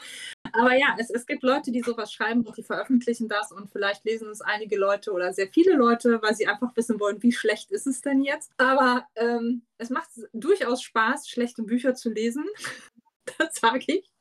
Aber ja, es, es gibt Leute, die sowas schreiben und die veröffentlichen das und vielleicht lesen es einige Leute oder sehr viele Leute, weil sie einfach wissen wollen, wie schlecht ist es denn jetzt. Aber ähm, es macht durchaus Spaß, schlechte Bücher zu lesen. das sage ich.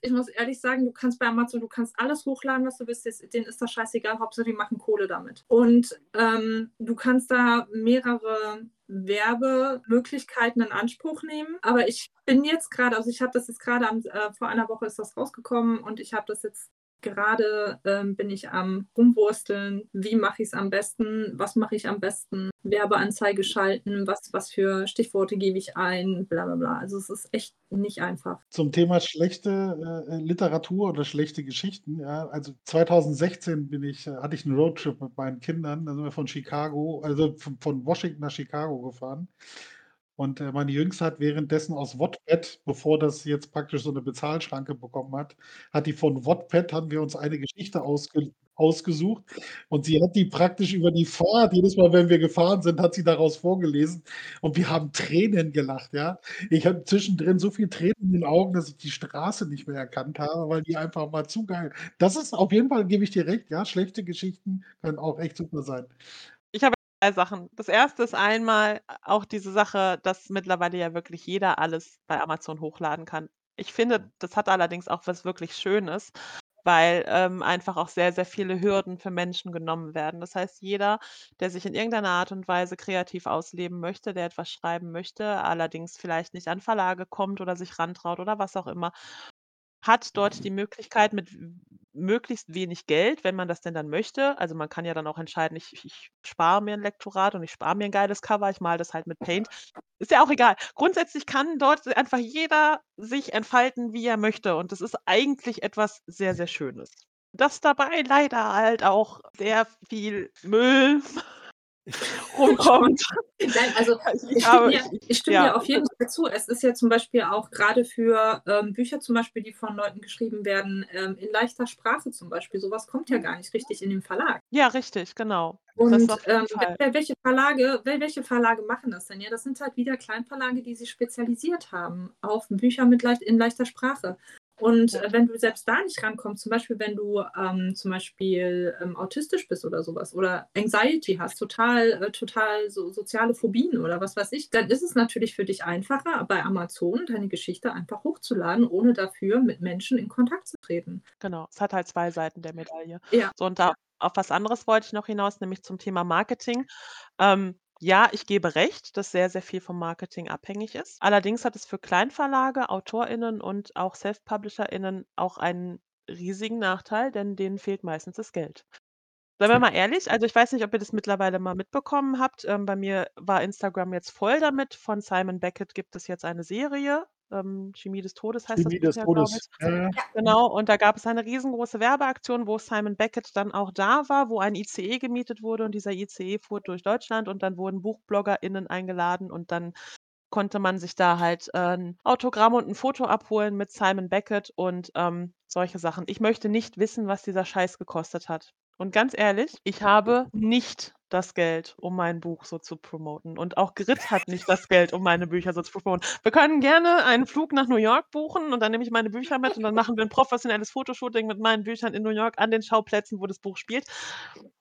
Ich muss ehrlich sagen, du kannst bei Amazon, du kannst alles hochladen, was du willst. Denen ist das scheißegal, Hauptsache die machen Kohle damit. Und ähm, du kannst da mehrere Werbemöglichkeiten in Anspruch nehmen. Aber ich bin jetzt gerade, also ich habe das jetzt gerade äh, vor einer Woche ist das rausgekommen und ich habe das jetzt Gerade ähm, bin ich am Rumwursteln. Wie mache ich es am besten? Was mache ich am besten? Werbeanzeige schalten? Was, was für Stichworte gebe ich ein? Bla bla bla. Also es ist echt nicht einfach. Zum Thema schlechte äh, Literatur oder schlechte Geschichten. Ja, also 2016 bin ich, äh, hatte ich einen Roadtrip mit meinen Kindern. Da sind wir von Chicago, also von, von Washington nach Chicago gefahren. Und äh, meine Jüngste hat währenddessen aus Wattpad, bevor das jetzt praktisch so eine Bezahlschranke bekommen hat, hat die von Wattpad, haben wir uns eine Geschichte ausge ausgesucht und sie hat die praktisch über die Fahrt, jedes Mal, wenn wir gefahren sind, hat sie daraus vorgelesen und wir haben Tränen gelacht, ja. Ich habe zwischendrin so viel Tränen in den Augen, dass ich die Straße nicht mehr erkannt habe, weil die einfach mal zu geil Das ist auf jeden Fall, gebe ich dir recht, ja, schlechte Geschichten können auch echt super sein. Ich habe zwei Sachen. Das erste ist einmal auch diese Sache, dass mittlerweile ja wirklich jeder alles bei Amazon hochladen kann. Ich finde, das hat allerdings auch was wirklich Schönes, weil ähm, einfach auch sehr, sehr viele Hürden für Menschen genommen werden. Das heißt, jeder, der sich in irgendeiner Art und Weise kreativ ausleben möchte, der etwas schreiben möchte, allerdings vielleicht nicht an Verlage kommt oder sich rantraut oder was auch immer, hat dort die Möglichkeit mit möglichst wenig Geld, wenn man das denn dann möchte also, man kann ja dann auch entscheiden, ich ich spare mir ein Lektorat und ich spare mir ein geiles Cover, ich male das halt mit Paint. Ist ja auch egal. Grundsätzlich kann dort einfach jeder sich entfalten, wie er möchte und das ist eigentlich etwas sehr, sehr Schönes. Dass dabei leider halt auch sehr viel Müll rumkommt. Nein, also ich stimme, dir, ich stimme ja. dir auf jeden Fall zu. Es ist ja zum Beispiel auch gerade für ähm, Bücher zum Beispiel, die von Leuten geschrieben werden, ähm, in leichter Sprache zum Beispiel. Sowas kommt ja gar nicht richtig in den Verlag. Ja, richtig, genau. Und ähm, welche, Verlage, welche Verlage machen das denn? Ja, das sind halt wieder Kleinverlage, die sich spezialisiert haben auf Bücher mit leicht, in leichter Sprache. Und äh, wenn du selbst da nicht rankommst, zum Beispiel wenn du ähm, zum Beispiel ähm, autistisch bist oder sowas oder Anxiety hast, total, äh, total so, soziale Phobien oder was weiß ich, dann ist es natürlich für dich einfacher, bei Amazon deine Geschichte einfach hochzuladen, ohne dafür mit Menschen in Kontakt zu treten. Genau, es hat halt zwei Seiten der Medaille. Ja. So, und da auf was anderes wollte ich noch hinaus, nämlich zum Thema Marketing. Ähm, ja, ich gebe recht, dass sehr, sehr viel vom Marketing abhängig ist. Allerdings hat es für Kleinverlage, AutorInnen und auch SelfPublisherInnen auch einen riesigen Nachteil, denn denen fehlt meistens das Geld. Seien wir mal ehrlich, also ich weiß nicht, ob ihr das mittlerweile mal mitbekommen habt. Ähm, bei mir war Instagram jetzt voll damit. Von Simon Beckett gibt es jetzt eine Serie ähm, Chemie des Todes heißt Chemie das des Buch ja, Todes. Ja. Genau, und da gab es eine riesengroße Werbeaktion, wo Simon Beckett dann auch da war, wo ein ICE gemietet wurde und dieser ICE fuhr durch Deutschland und dann wurden BuchbloggerInnen eingeladen und dann konnte man sich da halt äh, ein Autogramm und ein Foto abholen mit Simon Beckett und ähm, solche Sachen. Ich möchte nicht wissen, was dieser Scheiß gekostet hat. Und ganz ehrlich, ich habe nicht das Geld, um mein Buch so zu promoten. Und auch Grit hat nicht das Geld, um meine Bücher so zu promoten. Wir können gerne einen Flug nach New York buchen und dann nehme ich meine Bücher mit und dann machen wir ein professionelles Fotoshooting mit meinen Büchern in New York an den Schauplätzen, wo das Buch spielt.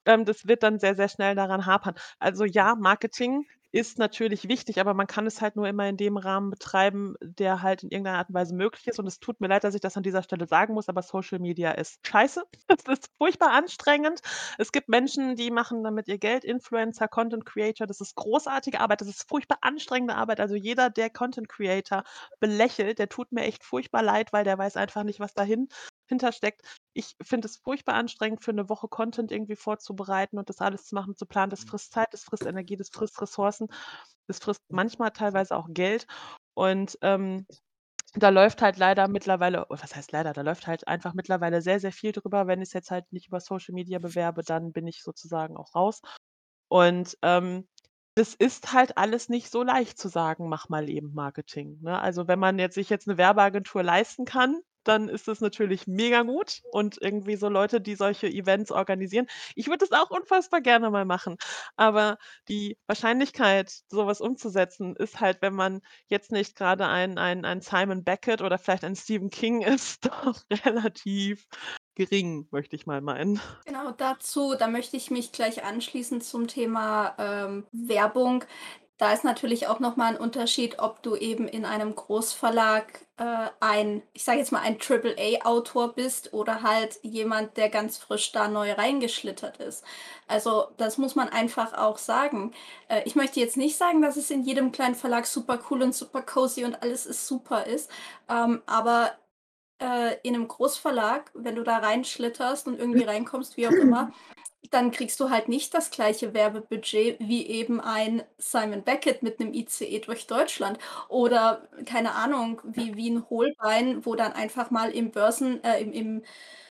Ähm, das wird dann sehr, sehr schnell daran hapern. Also ja, Marketing ist natürlich wichtig, aber man kann es halt nur immer in dem Rahmen betreiben, der halt in irgendeiner Art und Weise möglich ist. Und es tut mir leid, dass ich das an dieser Stelle sagen muss, aber Social Media ist scheiße. Es ist furchtbar anstrengend. Es gibt Menschen, die machen damit ihr Geld, Influencer, Content Creator. Das ist großartige Arbeit. Das ist furchtbar anstrengende Arbeit. Also jeder, der Content Creator belächelt, der tut mir echt furchtbar leid, weil der weiß einfach nicht, was dahin hintersteckt. Ich finde es furchtbar anstrengend, für eine Woche Content irgendwie vorzubereiten und das alles zu machen, zu planen. Das mhm. frisst Zeit, das frisst Energie, das frisst Ressourcen, das frisst manchmal teilweise auch Geld. Und ähm, da läuft halt leider mittlerweile, oh, was heißt leider, da läuft halt einfach mittlerweile sehr, sehr viel drüber. Wenn ich es jetzt halt nicht über Social Media bewerbe, dann bin ich sozusagen auch raus. Und ähm, das ist halt alles nicht so leicht zu sagen, mach mal eben Marketing. Ne? Also wenn man jetzt sich jetzt eine Werbeagentur leisten kann, dann ist das natürlich mega gut und irgendwie so Leute, die solche Events organisieren. Ich würde das auch unfassbar gerne mal machen, aber die Wahrscheinlichkeit, sowas umzusetzen, ist halt, wenn man jetzt nicht gerade ein ein ein Simon Beckett oder vielleicht ein Stephen King ist, doch relativ gering, möchte ich mal meinen. Genau dazu, da möchte ich mich gleich anschließen zum Thema ähm, Werbung. Da ist natürlich auch nochmal ein Unterschied, ob du eben in einem Großverlag äh, ein, ich sage jetzt mal, ein AAA-Autor bist oder halt jemand, der ganz frisch da neu reingeschlittert ist. Also das muss man einfach auch sagen. Äh, ich möchte jetzt nicht sagen, dass es in jedem kleinen Verlag super cool und super cozy und alles ist super ist, ähm, aber äh, in einem Großverlag, wenn du da reinschlitterst und irgendwie reinkommst, wie auch immer, dann kriegst du halt nicht das gleiche Werbebudget wie eben ein Simon Beckett mit einem ICE durch Deutschland oder keine Ahnung, wie, ein Holbein, wo dann einfach mal im Börsen, äh, im, im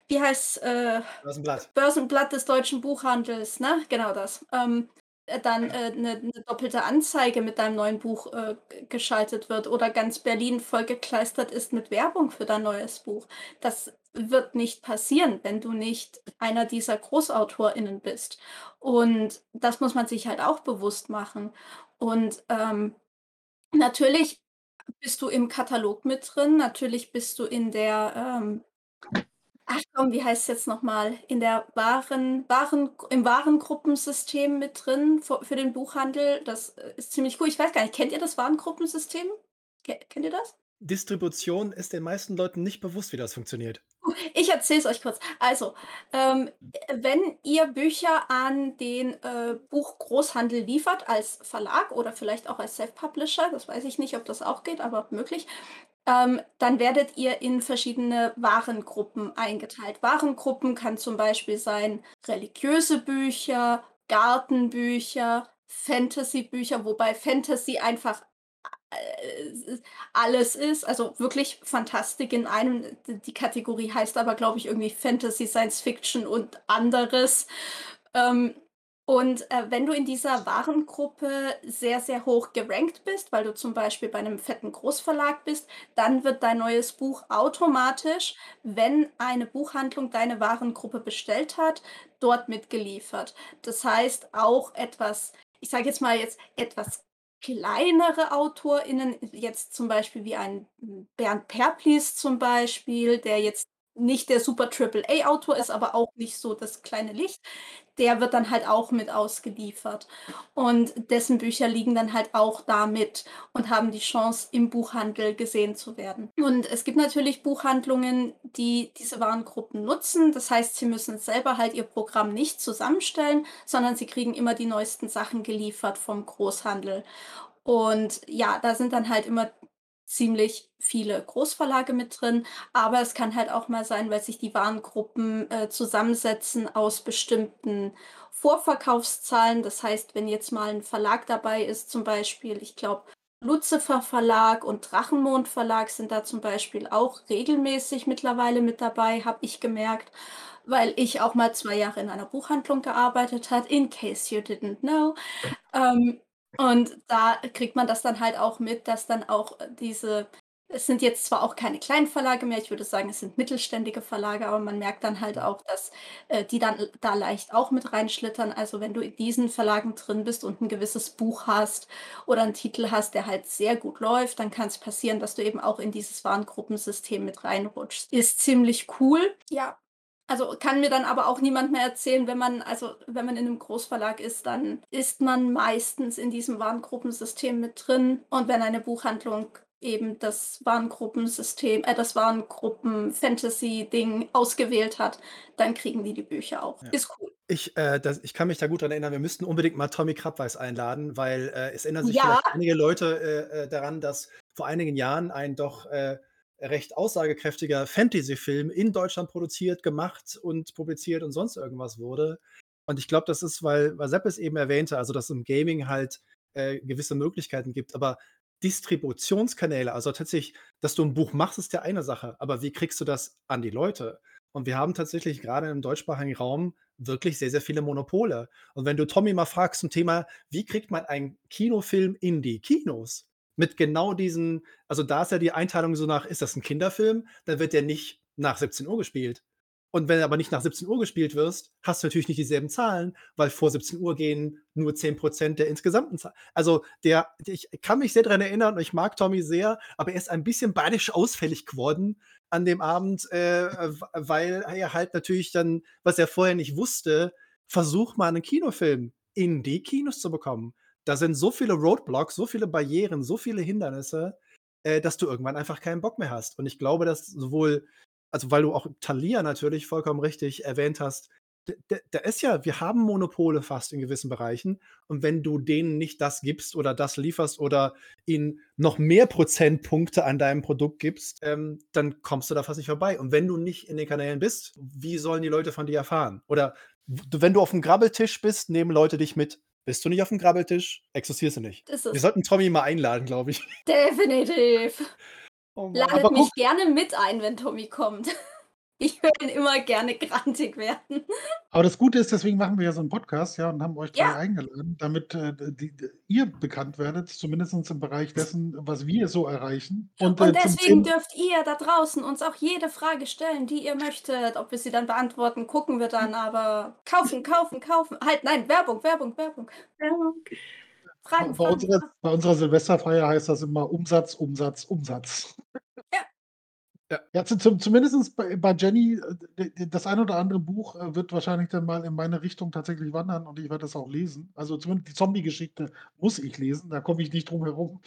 wie heißt äh, Börsenblatt. Börsenblatt des deutschen Buchhandels, ne? Genau das. Ähm, äh, dann äh, 'ne 'ne doppelte Anzeige mit deinem neuen Buch, äh, geschaltet wird oder ganz Berlin vollgekleistert ist mit Werbung für dein neues Buch. Das wird nicht passieren, wenn du nicht einer dieser GroßautorInnen bist. Und das muss man sich halt auch bewusst machen. Und, ähm, natürlich bist du im Katalog mit drin, natürlich bist du in der, ähm Ach komm, wie heißt es jetzt nochmal? In der Waren Waren im Warengruppensystem mit drin für für den Buchhandel. Das, äh, ist ziemlich cool. Ich weiß gar nicht, kennt ihr das Warengruppensystem? Ke kennt ihr das? Distribution ist den meisten Leuten nicht bewusst, wie das funktioniert. Ich erzähle es euch kurz. Also, ähm, wenn ihr Bücher an den äh, Buchgroßhandel liefert als Verlag oder vielleicht auch als Self-Publisher, das weiß ich nicht, ob das auch geht, aber möglich, ähm, dann werdet ihr in verschiedene Warengruppen eingeteilt. Warengruppen kann zum Beispiel sein religiöse Bücher, Gartenbücher, Fantasy-Bücher, wobei Fantasy einfach äh, alles ist, also wirklich Fantastik in einem. Die Kategorie heißt aber, glaube ich, irgendwie Fantasy, Science Fiction und anderes. Ähm, und äh, wenn du in dieser Warengruppe sehr, sehr hoch gerankt bist, weil du zum Beispiel bei einem fetten Großverlag bist, dann wird dein neues Buch automatisch, wenn eine Buchhandlung deine Warengruppe bestellt hat, dort mitgeliefert. Das heißt auch etwas, ich sage jetzt mal jetzt etwas kleinere AutorInnen, jetzt zum Beispiel wie ein Bernd Perplis zum Beispiel, der jetzt nicht der super Triple-A-Autor ist, aber auch nicht so das kleine Licht, der wird dann halt auch mit ausgeliefert. Und dessen Bücher liegen dann halt auch da mit und haben die Chance, im Buchhandel gesehen zu werden. Und es gibt natürlich Buchhandlungen, die diese Warengruppen nutzen. Das heißt, sie müssen selber halt ihr Programm nicht zusammenstellen, sondern sie kriegen immer die neuesten Sachen geliefert vom Großhandel. Und ja, da sind dann halt immer ziemlich viele Großverlage mit drin, aber es kann halt auch mal sein, weil sich die Warengruppen äh, zusammensetzen aus bestimmten Vorverkaufszahlen. Das heißt, wenn jetzt mal ein Verlag dabei ist, zum Beispiel, ich glaube, Lucifer Verlag und Drachenmond Verlag sind da zum Beispiel auch regelmäßig mittlerweile mit dabei, habe ich gemerkt, weil ich auch mal zwei Jahre in einer Buchhandlung gearbeitet habe, in case you didn't know. Ähm, und da kriegt man das dann halt auch mit, dass dann auch diese es sind jetzt zwar auch keine kleinen Verlage mehr, ich würde sagen, es sind mittelständige Verlage, aber man merkt dann halt auch, dass äh, die dann da leicht auch mit reinschlittern. Also wenn du in diesen Verlagen drin bist und ein gewisses Buch hast oder einen Titel hast, der halt sehr gut läuft, dann kann es passieren, dass du eben auch in dieses Warengruppensystem mit reinrutschst. Ist ziemlich cool. Ja, also kann mir dann aber auch niemand mehr erzählen, wenn man, also wenn man in einem Großverlag ist, dann ist man meistens in diesem Warengruppensystem mit drin. Und wenn eine Buchhandlung eben das Warengruppensystem, äh, das Warengruppen-Fantasy-Ding ausgewählt hat, dann kriegen die die Bücher auch. Ja. Ist cool. Ich, äh, das, ich kann mich da gut daran erinnern, wir müssten unbedingt mal Tommy Krabweis einladen, weil äh, es erinnern sich ja. einige Leute äh, äh, daran, dass vor einigen Jahren ein doch äh, recht aussagekräftiger Fantasy-Film in Deutschland produziert, gemacht und publiziert und sonst irgendwas wurde. Und ich glaube, das ist, weil, weil Sepp es eben erwähnte, also dass es im Gaming halt äh, gewisse Möglichkeiten gibt, aber Distributionskanäle, also tatsächlich, dass du ein Buch machst, ist ja eine Sache, aber wie kriegst du das an die Leute? Und wir haben tatsächlich gerade im deutschsprachigen Raum wirklich sehr, sehr viele Monopole. Und wenn du Tommy mal fragst zum Thema, wie kriegt man einen Kinofilm in die Kinos? Mit genau diesen, also da ist ja die Einteilung so nach, ist das ein Kinderfilm, dann wird der nicht nach 17 Uhr gespielt. Und wenn er aber nicht nach 17 Uhr gespielt wirst, hast du natürlich nicht dieselben Zahlen, weil vor 17 Uhr gehen nur 10% der insgesamten Zahlen. Also der, ich kann mich sehr daran erinnern und ich mag Tommy sehr, aber er ist ein bisschen badisch ausfällig geworden an dem Abend, äh, weil er halt natürlich dann, was er vorher nicht wusste, versucht mal einen Kinofilm in die Kinos zu bekommen da sind so viele Roadblocks, so viele Barrieren, so viele Hindernisse, äh, dass du irgendwann einfach keinen Bock mehr hast. Und ich glaube, dass sowohl, also weil du auch Thalia natürlich vollkommen richtig erwähnt hast, da ist ja, wir haben Monopole fast in gewissen Bereichen. Und wenn du denen nicht das gibst oder das lieferst oder ihnen noch mehr Prozentpunkte an deinem Produkt gibst, ähm, dann kommst du da fast nicht vorbei. Und wenn du nicht in den Kanälen bist, wie sollen die Leute von dir erfahren? Oder wenn du auf dem Grabbeltisch bist, nehmen Leute dich mit. Bist du nicht auf dem Grabbeltisch, existierst du nicht. Wir sollten Tommy mal einladen, glaube ich. Definitiv. Oh Ladet mich gerne mit ein, wenn Tommy kommt. Ich höre ihn immer gerne grantig werden. Aber das Gute ist, deswegen machen wir ja so einen Podcast, ja, und haben euch drei ja. eingeladen, damit äh, die, ihr bekannt werdet, zumindest im Bereich dessen, was wir so erreichen. Und, und äh, deswegen dürft ihr da draußen uns auch jede Frage stellen, die ihr möchtet. Ob wir sie dann beantworten, gucken wir dann, aber kaufen, kaufen, kaufen. Halt, nein, Werbung, Werbung, Werbung. Werbung. Fragen, bei, Fragen, unserer, bei unserer Silvesterfeier heißt das immer Umsatz, Umsatz, Umsatz. Ja. Ja, ja zum, zumindest bei, bei Jenny, äh, das ein oder andere Buch äh, wird wahrscheinlich dann mal in meine Richtung tatsächlich wandern und ich werde das auch lesen. Also zumindest die Zombie-Geschichte muss ich lesen, da komme ich nicht drum herum.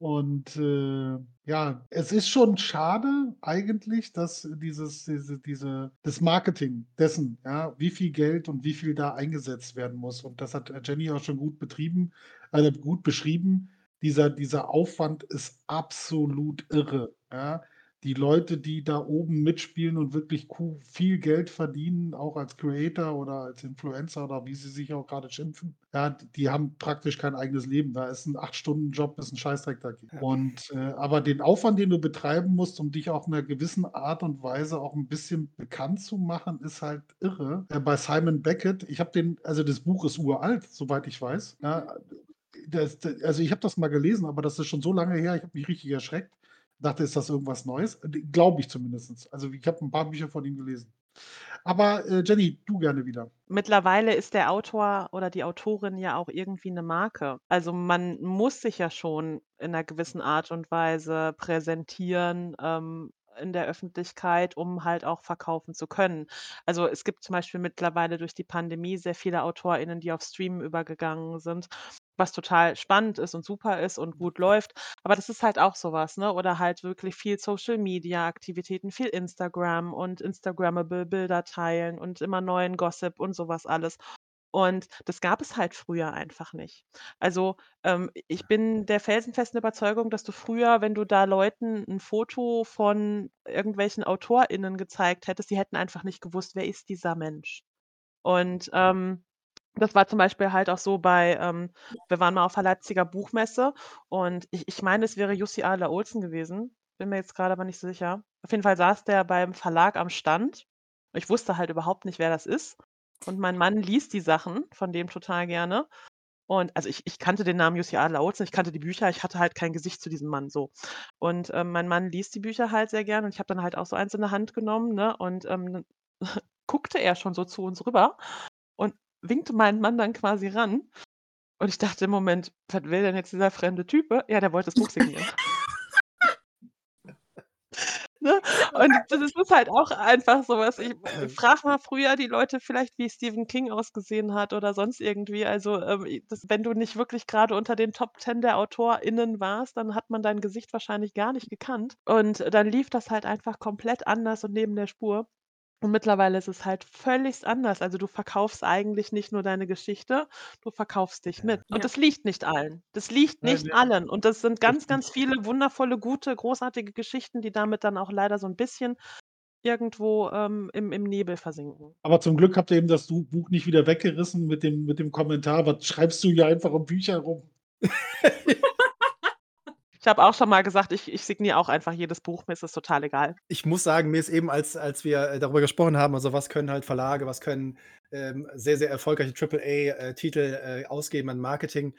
Und äh, ja, es ist schon schade eigentlich, dass dieses, diese, diese, das Marketing dessen, ja, wie viel Geld und wie viel da eingesetzt werden muss. Und das hat Jenny auch schon gut betrieben, also gut beschrieben. Dieser, dieser Aufwand ist absolut irre. Ja die Leute, die da oben mitspielen und wirklich viel Geld verdienen, auch als Creator oder als Influencer oder wie sie sich auch gerade schimpfen, ja, die haben praktisch kein eigenes Leben. Da ist ein 8-Stunden-Job, ist ein Scheißdreck dagegen. Ja. Und, äh, aber den Aufwand, den du betreiben musst, um dich auf einer gewissen Art und Weise auch ein bisschen bekannt zu machen, ist halt irre. Äh, bei Simon Beckett, ich habe den, also das Buch ist uralt, soweit ich weiß. Ja, das, also ich habe das mal gelesen, aber das ist schon so lange her, ich habe mich richtig erschreckt. Dachte, ist das irgendwas Neues? Äh, glaube ich zumindest. Also ich habe ein paar Bücher von ihm gelesen. Aber äh, Jenny, du gerne wieder. Mittlerweile ist der Autor oder die Autorin ja auch irgendwie eine Marke. Also man muss sich ja schon in einer gewissen Art und Weise präsentieren, ähm, in der Öffentlichkeit, um halt auch verkaufen zu können. Also es gibt zum Beispiel mittlerweile durch die Pandemie sehr viele AutorInnen, die auf Stream übergegangen sind, was total spannend ist und super ist und gut läuft. Aber das ist halt auch sowas, ne? Oder halt wirklich viel Social Media Aktivitäten, viel Instagram und Instagrammable Bilder teilen und immer neuen Gossip und sowas alles. Und das gab es halt früher einfach nicht. Also, ähm, ich bin der felsenfesten Überzeugung, dass du früher, wenn du da Leuten ein Foto von irgendwelchen AutorInnen gezeigt hättest, die hätten einfach nicht gewusst, wer ist dieser Mensch. Und, ähm, das war zum Beispiel halt auch so bei ähm, wir waren mal auf der Leipziger Buchmesse und ich ich meine, es wäre Jussi Adler Olsen gewesen, bin mir jetzt gerade aber nicht so sicher. Auf jeden Fall saß der beim Verlag am Stand. Ich wusste halt überhaupt nicht, wer das ist. Und mein Mann liest die Sachen von dem total gerne. Und also ich ich kannte den Namen Jussi Adler-Olsen, ich kannte die Bücher, ich hatte halt kein Gesicht zu diesem Mann so. Und, ähm, mein Mann liest die Bücher halt sehr gern und ich habe dann halt auch so eins in der Hand genommen, ne, und, ähm, guckte er schon so zu uns rüber und winkte meinen Mann dann quasi ran. Und ich dachte im Moment: „Was will denn jetzt dieser fremde Typ?“ Ja, der wollte das Buch signieren. Ne? Und das ist halt auch einfach so was. Ich frage mal früher die Leute vielleicht, wie Stephen King ausgesehen hat oder sonst irgendwie. Also, ähm, das wenn du nicht wirklich gerade unter den Top 10 der AutorInnen warst, dann hat man dein Gesicht wahrscheinlich gar nicht gekannt. Und dann lief das halt einfach komplett anders und neben der Spur. Und mittlerweile ist es halt völlig anders. Also, du verkaufst eigentlich nicht nur deine Geschichte, du verkaufst dich mit. Und Ja. das liegt nicht allen. Das liegt Nein, nicht ne, allen. Und das sind ganz, ganz viele wundervolle, gute, großartige Geschichten, die damit dann auch leider so ein bisschen irgendwo, ähm, im im Nebel versinken. Aber zum Glück habt ihr eben das Du Buch nicht wieder weggerissen mit dem mit dem Kommentar: „Was schreibst du hier einfach um Bücher rum?“ Ich habe auch schon mal gesagt, ich ich signiere auch einfach jedes Buch, mir ist es total egal. Ich muss sagen, mir ist eben, als als wir, äh, darüber gesprochen haben, also was können halt Verlage, was können, ähm, sehr, sehr erfolgreiche Triple-A, äh, äh, ausgeben an Marketing.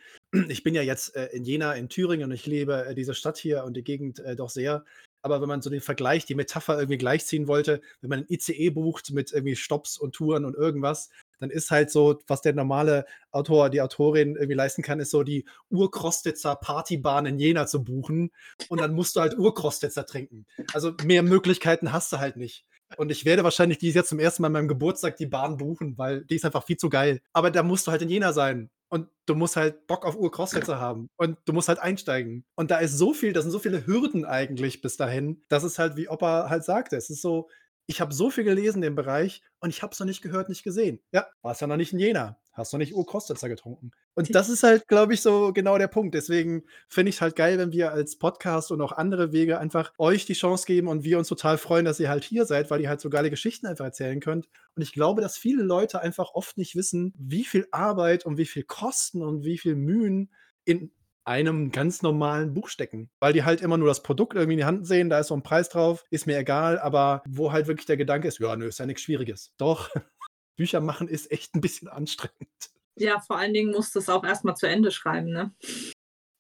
Ich bin ja jetzt, äh, in Jena in Thüringen und ich liebe, äh, diese Stadt hier und die Gegend, äh, doch sehr. Aber wenn man so den Vergleich, die Metapher irgendwie gleichziehen wollte, wenn man 'n ICE bucht mit irgendwie Stopps und Touren und irgendwas, dann ist halt so, was der normale Autor, die Autorin irgendwie leisten kann, ist so die Ur-Krostitzer Partybahn in Jena zu buchen und dann musst du halt Ur-Krostitzer trinken. Also, mehr Möglichkeiten hast du halt nicht. Und ich werde wahrscheinlich dieses Jahr zum ersten Mal an meinem Geburtstag die Bahn buchen, weil die ist einfach viel zu geil. Aber da musst du halt in Jena sein und du musst halt Bock auf Ur-Krostitzer haben und du musst halt einsteigen. Und da ist so viel da sind so viele Hürden eigentlich bis dahin, dass es halt, wie Opa halt sagte, es ist so, ich habe so viel gelesen in dem Bereich und ich habe es noch nicht gehört, nicht gesehen. Ja, warst ja noch nicht in Jena, hast noch nicht Ur-Krostitzer getrunken. Und das ist halt, glaube ich, so genau der Punkt. Deswegen finde ich's halt geil, wenn wir als Podcast und auch andere Wege einfach euch die Chance geben und wir uns total freuen, dass ihr halt hier seid, weil ihr halt so geile Geschichten einfach erzählen könnt. Und ich glaube, dass viele Leute einfach oft nicht wissen, wie viel Arbeit und wie viel Kosten und wie viel Mühen in einem ganz normalen Buch stecken, weil die halt immer nur das Produkt irgendwie in die Hand sehen, da ist so ein Preis drauf, ist mir egal, aber wo halt wirklich der Gedanke ist: „Ja, nö, ist ja nix Schwieriges.“ Doch, Bücher machen ist echt ein bisschen anstrengend. Ja, vor allen Dingen musst du's auch erst mal zu Ende schreiben, ne?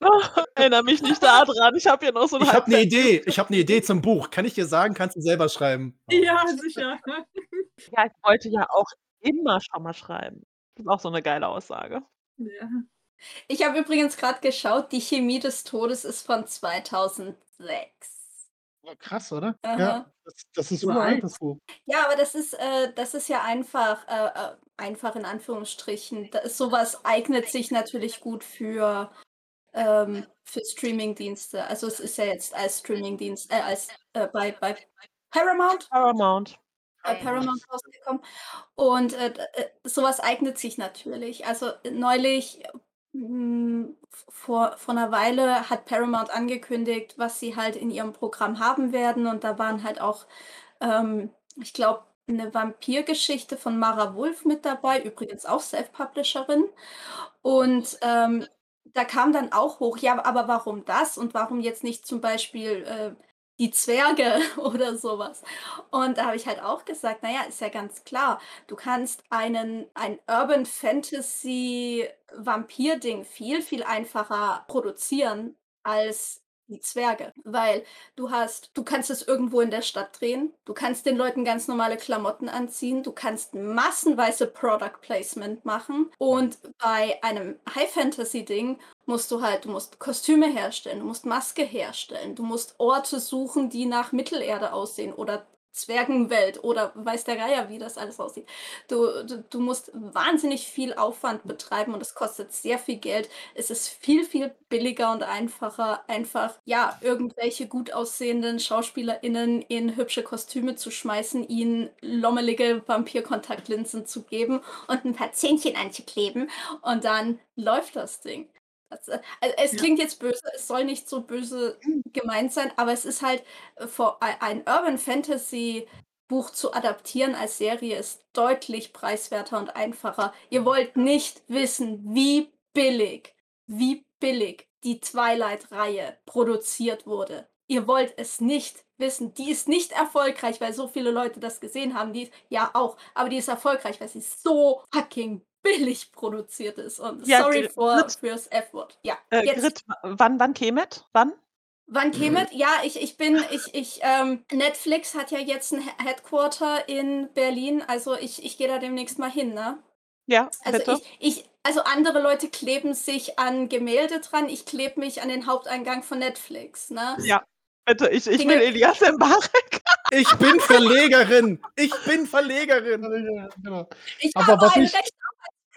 Oh, erinnere mich nicht da dran. Ich habe hier noch so 'n Ich habe 'ne Halbsatz. Idee. Ich habe 'ne Idee zum Buch. Kann ich dir sagen, kannst du selber schreiben. Ja, sicher. Ja, ich wollte ja auch immer schon mal schreiben. Das ist auch so 'ne geile Aussage. Ja. Ich habe übrigens gerade geschaut, die Chemie des Todes ist von 2006. Oh, krass, oder? Aha. Ja, das das ist Uralt. das Buch. Ja, aber das ist äh, das ist ja einfach äh, äh, einfach in Anführungsstrichen. Ist so eignet sich natürlich gut für, ähm, für Streamingdienste. Also es ist ja jetzt als Streamingdienst, äh, als äh, bei, bei Paramount. Paramount. Bei Paramount rausgekommen. Und äh, äh, sowas eignet sich natürlich. Also neulich, hm, vor, vor einer Weile hat Paramount angekündigt, was sie halt in ihrem Programm haben werden. Und da waren halt auch, ähm, ich glaube, eine Vampirgeschichte von Mara Wolf mit dabei, übrigens auch Self-Publisherin. Und ähm, da kam dann auch hoch, ja, aber warum das und warum jetzt nicht zum Beispiel äh, die Zwerge oder sowas? Und da habe ich halt auch gesagt, naja, ist ja ganz klar, du kannst einen ein Urban Fantasy Vampir-Ding viel, viel einfacher produzieren als die Zwerge, weil du hast du kannst es irgendwo in der Stadt drehen, du kannst den Leuten ganz normale Klamotten anziehen, du kannst massenweise Product Placement machen und bei einem High Fantasy Ding musst du halt du musst Kostüme herstellen, du musst Maske herstellen, du musst Orte suchen, die nach Mittelerde aussehen oder Zwergenwelt oder weiß der Geier, wie das alles aussieht. Du, du, du musst wahnsinnig viel Aufwand betreiben und es kostet sehr viel Geld. Es ist viel, viel billiger und einfacher, einfach, ja, irgendwelche gut aussehenden SchauspielerInnen in hübsche Kostüme zu schmeißen, ihnen lommelige Vampirkontaktlinsen zu geben und ein paar Zähnchen anzukleben und dann läuft das Ding. Äh, also es Ja. klingt jetzt böse, es soll nicht so böse gemeint sein, aber es ist halt äh, vor ei ein Urban Fantasy Buch zu adaptieren als Serie ist deutlich preiswerter und einfacher. Ihr wollt nicht wissen, wie billig, wie billig die Twilight-Reihe produziert wurde. Ihr wollt es nicht wissen. Die ist nicht erfolgreich, weil so viele Leute das gesehen haben. Die ist, ja auch, aber die ist erfolgreich, weil sie so fucking billig produziert ist. Und Ja, sorry for, Grit, fürs F-Wort. Ja, äh, jetzt. Grit, wann, wann kämet? Wann? Wann kämet? Ja, ich, ich bin, ich, ich, ähm, Netflix hat ja jetzt ein He- Headquarter in Berlin, also ich, ich gehe da demnächst mal hin, ne? Ja, Also bitte. ich, ich, also andere Leute kleben sich an Gemälde dran, ich klebe mich an den Haupteingang von Netflix, ne? Ja, bitte. Ich, ich Dinge- will Elias Mbarek. Ich bin Verlegerin. Ich bin Verlegerin. Ich Aber habe was ein ich- Recht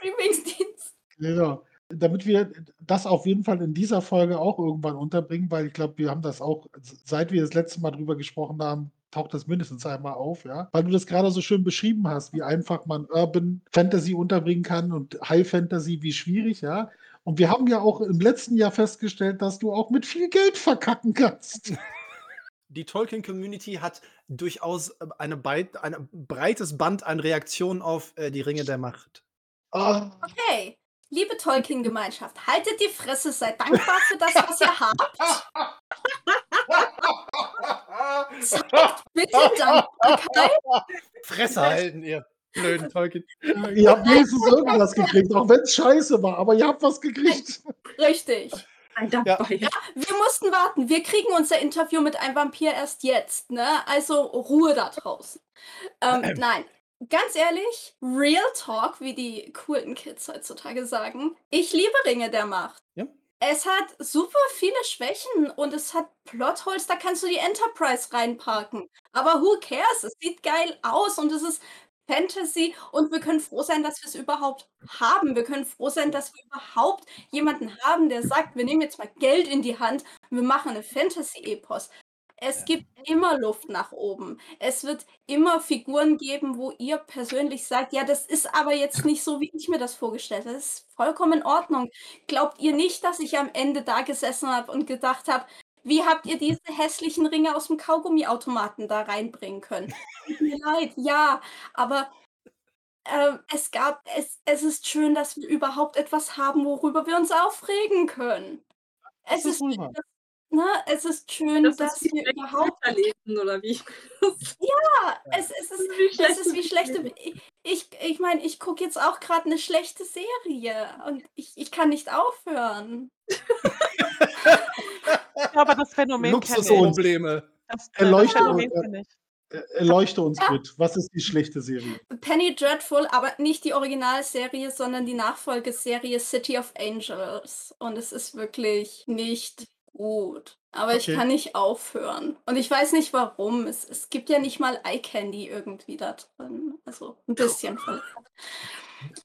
Streamingsdienst. Genau. Damit wir das auf jeden Fall in dieser Folge auch irgendwann unterbringen, weil ich glaube, wir haben das auch, seit wir das letzte Mal drüber gesprochen haben, taucht das mindestens einmal auf, ja. Weil du das gerade so schön beschrieben hast, wie einfach man Urban Fantasy unterbringen kann und High Fantasy, wie schwierig, ja. Und wir haben ja auch im letzten Jahr festgestellt, dass du auch mit viel Geld verkacken kannst. Die Tolkien-Community hat durchaus äh, eine Beit ein breites Band an Reaktionen auf äh, die Ringe der Macht. Ah, Okay, liebe Tolkien-Gemeinschaft, haltet die Fresse, seid dankbar für das, was ihr habt. Zeigt bitte Dankbarkeit. Fresse halten, ihr blöden Tolkien. ihr habt wenigstens irgendwas gekriegt, auch wenn es scheiße war, aber ihr habt was gekriegt. Richtig. Ein Dankbar. Ja. Wir mussten warten. Wir kriegen unser Interview mit einem Vampir erst jetzt, ne? Also Ruhe da draußen. Ähm, nein, ganz ehrlich, Real Talk, wie die coolen Kids heutzutage sagen. Ich liebe Ringe der Macht. Ja. Es hat super viele Schwächen und es hat Plotholes, da kannst du die Enterprise reinparken. Aber who cares? Es sieht geil aus und es ist Fantasy und wir können froh sein, dass wir es überhaupt haben. Wir können froh sein, dass wir überhaupt jemanden haben, der sagt, wir nehmen jetzt mal Geld in die Hand und wir machen eine Fantasy-Epos. Es gibt immer Luft nach oben. Es wird immer Figuren geben, wo ihr persönlich sagt, ja, das ist aber jetzt nicht so, wie ich mir das vorgestellt habe. Das ist vollkommen in Ordnung. Glaubt ihr nicht, dass ich am Ende da gesessen habe und gedacht habe, wie habt ihr diese hässlichen Ringe aus dem Kaugummiautomaten da reinbringen können? Tut mir leid, ja, aber ähm, es gab, es, es ist schön, dass wir überhaupt etwas haben, worüber wir uns aufregen können. Es ist, wohl wahr. Ne, es ist schön, Das dass ist wir überhaupt Bücher lesen, oder wie? ja, es, es ist, wie es ist wie schlechte. Ich, ich, ich meine, ich gucke jetzt auch gerade eine schlechte Serie und ich, ich kann nicht aufhören. Ja, aber das Phänomen. Luxusprobleme. Das, das Erleuchte-. Äh, Erleuchte uns mit. Was ist die schlechte Serie? Penny Dreadful, aber nicht die Originalserie, sondern die Nachfolgeserie City of Angels. Und es ist wirklich nicht gut. Aber ich Okay. kann nicht aufhören. Und ich weiß nicht warum. Es, es gibt ja nicht mal Eye Candy irgendwie da drin. Also ein bisschen.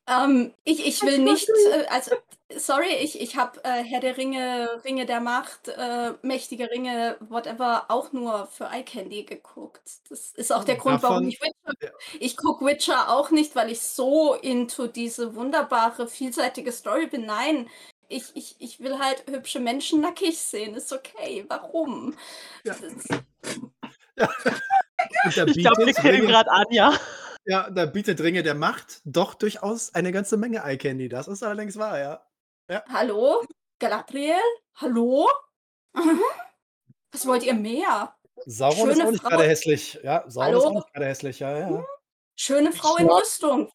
Ähm, ich, ich will nicht, äh, also Sorry, ich, ich habe äh, Herr der Ringe, Ringe der Macht, äh, mächtige Ringe, whatever, auch nur für Eye Candy geguckt. Das ist auch der Grund, warum Davon, ich Witcher. ja, Ich gucke Witcher auch nicht, weil ich so into diese wunderbare, vielseitige Story bin. Nein, ich, ich, ich will halt hübsche Menschen nackig sehen. Ist okay. Warum? ja, ja. Ich glaube, wir bietet kennen Ringe, gerade Anja. ja, da bietet Ringe der Macht doch durchaus eine ganze Menge Eye Candy. Das ist allerdings wahr, ja. Ja. Hallo? Galadriel? Hallo? Mhm. Was wollt ihr mehr? Sauron ist Schöne auch nicht Frau. gerade hässlich. Ja, Sauron ist auch Hallo? nicht gerade hässlich, ja, ja. Schöne Frau in Ja. Rüstung.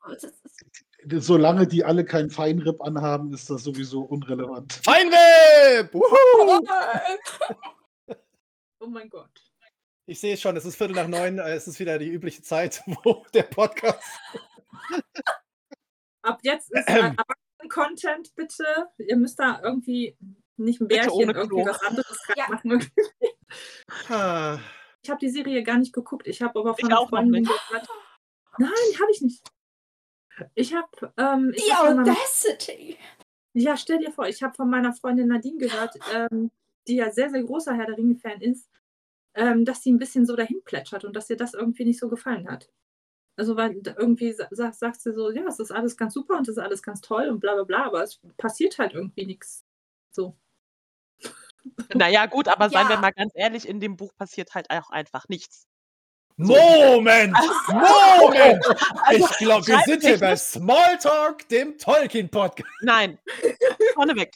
Solange die alle keinen Feinripp anhaben, ist das sowieso unrelevant. Feinripp! Wuhu! Oh mein Gott. Ich sehe es schon, es ist Viertel nach neun, äh, es ist wieder die übliche Zeit, wo der Podcast. Ab jetzt ist äh, Erwachsenen-Content bitte. Ihr müsst da irgendwie nicht ein Bärchen, ohne irgendwie was anderes Ja. reinmachen. Ah, Ich habe die Serie gar nicht geguckt. Ich habe aber Ich von auch nicht. gehört. Nein, habe ich nicht. Ich habe, ähm, ich Die hab Audacity. ja, stell dir vor, ich habe von meiner Freundin Nadine gehört, ähm, die ja sehr, sehr großer Herr der Ringe-Fan ist, ähm, dass sie ein bisschen so dahin plätschert und dass ihr das irgendwie nicht so gefallen hat. Also, weil da irgendwie sa sa- sagt sie so, ja, es ist alles ganz super und es ist alles ganz toll und bla bla bla, aber es passiert halt irgendwie nichts. So. Naja, gut, aber seien wir Ja. mal ganz ehrlich, in dem Buch passiert halt auch einfach nichts. Moment! Moment! Also, Ich glaube, wir sind hier bei Smalltalk, dem Tolkien-Podcast. Nein, vorneweg.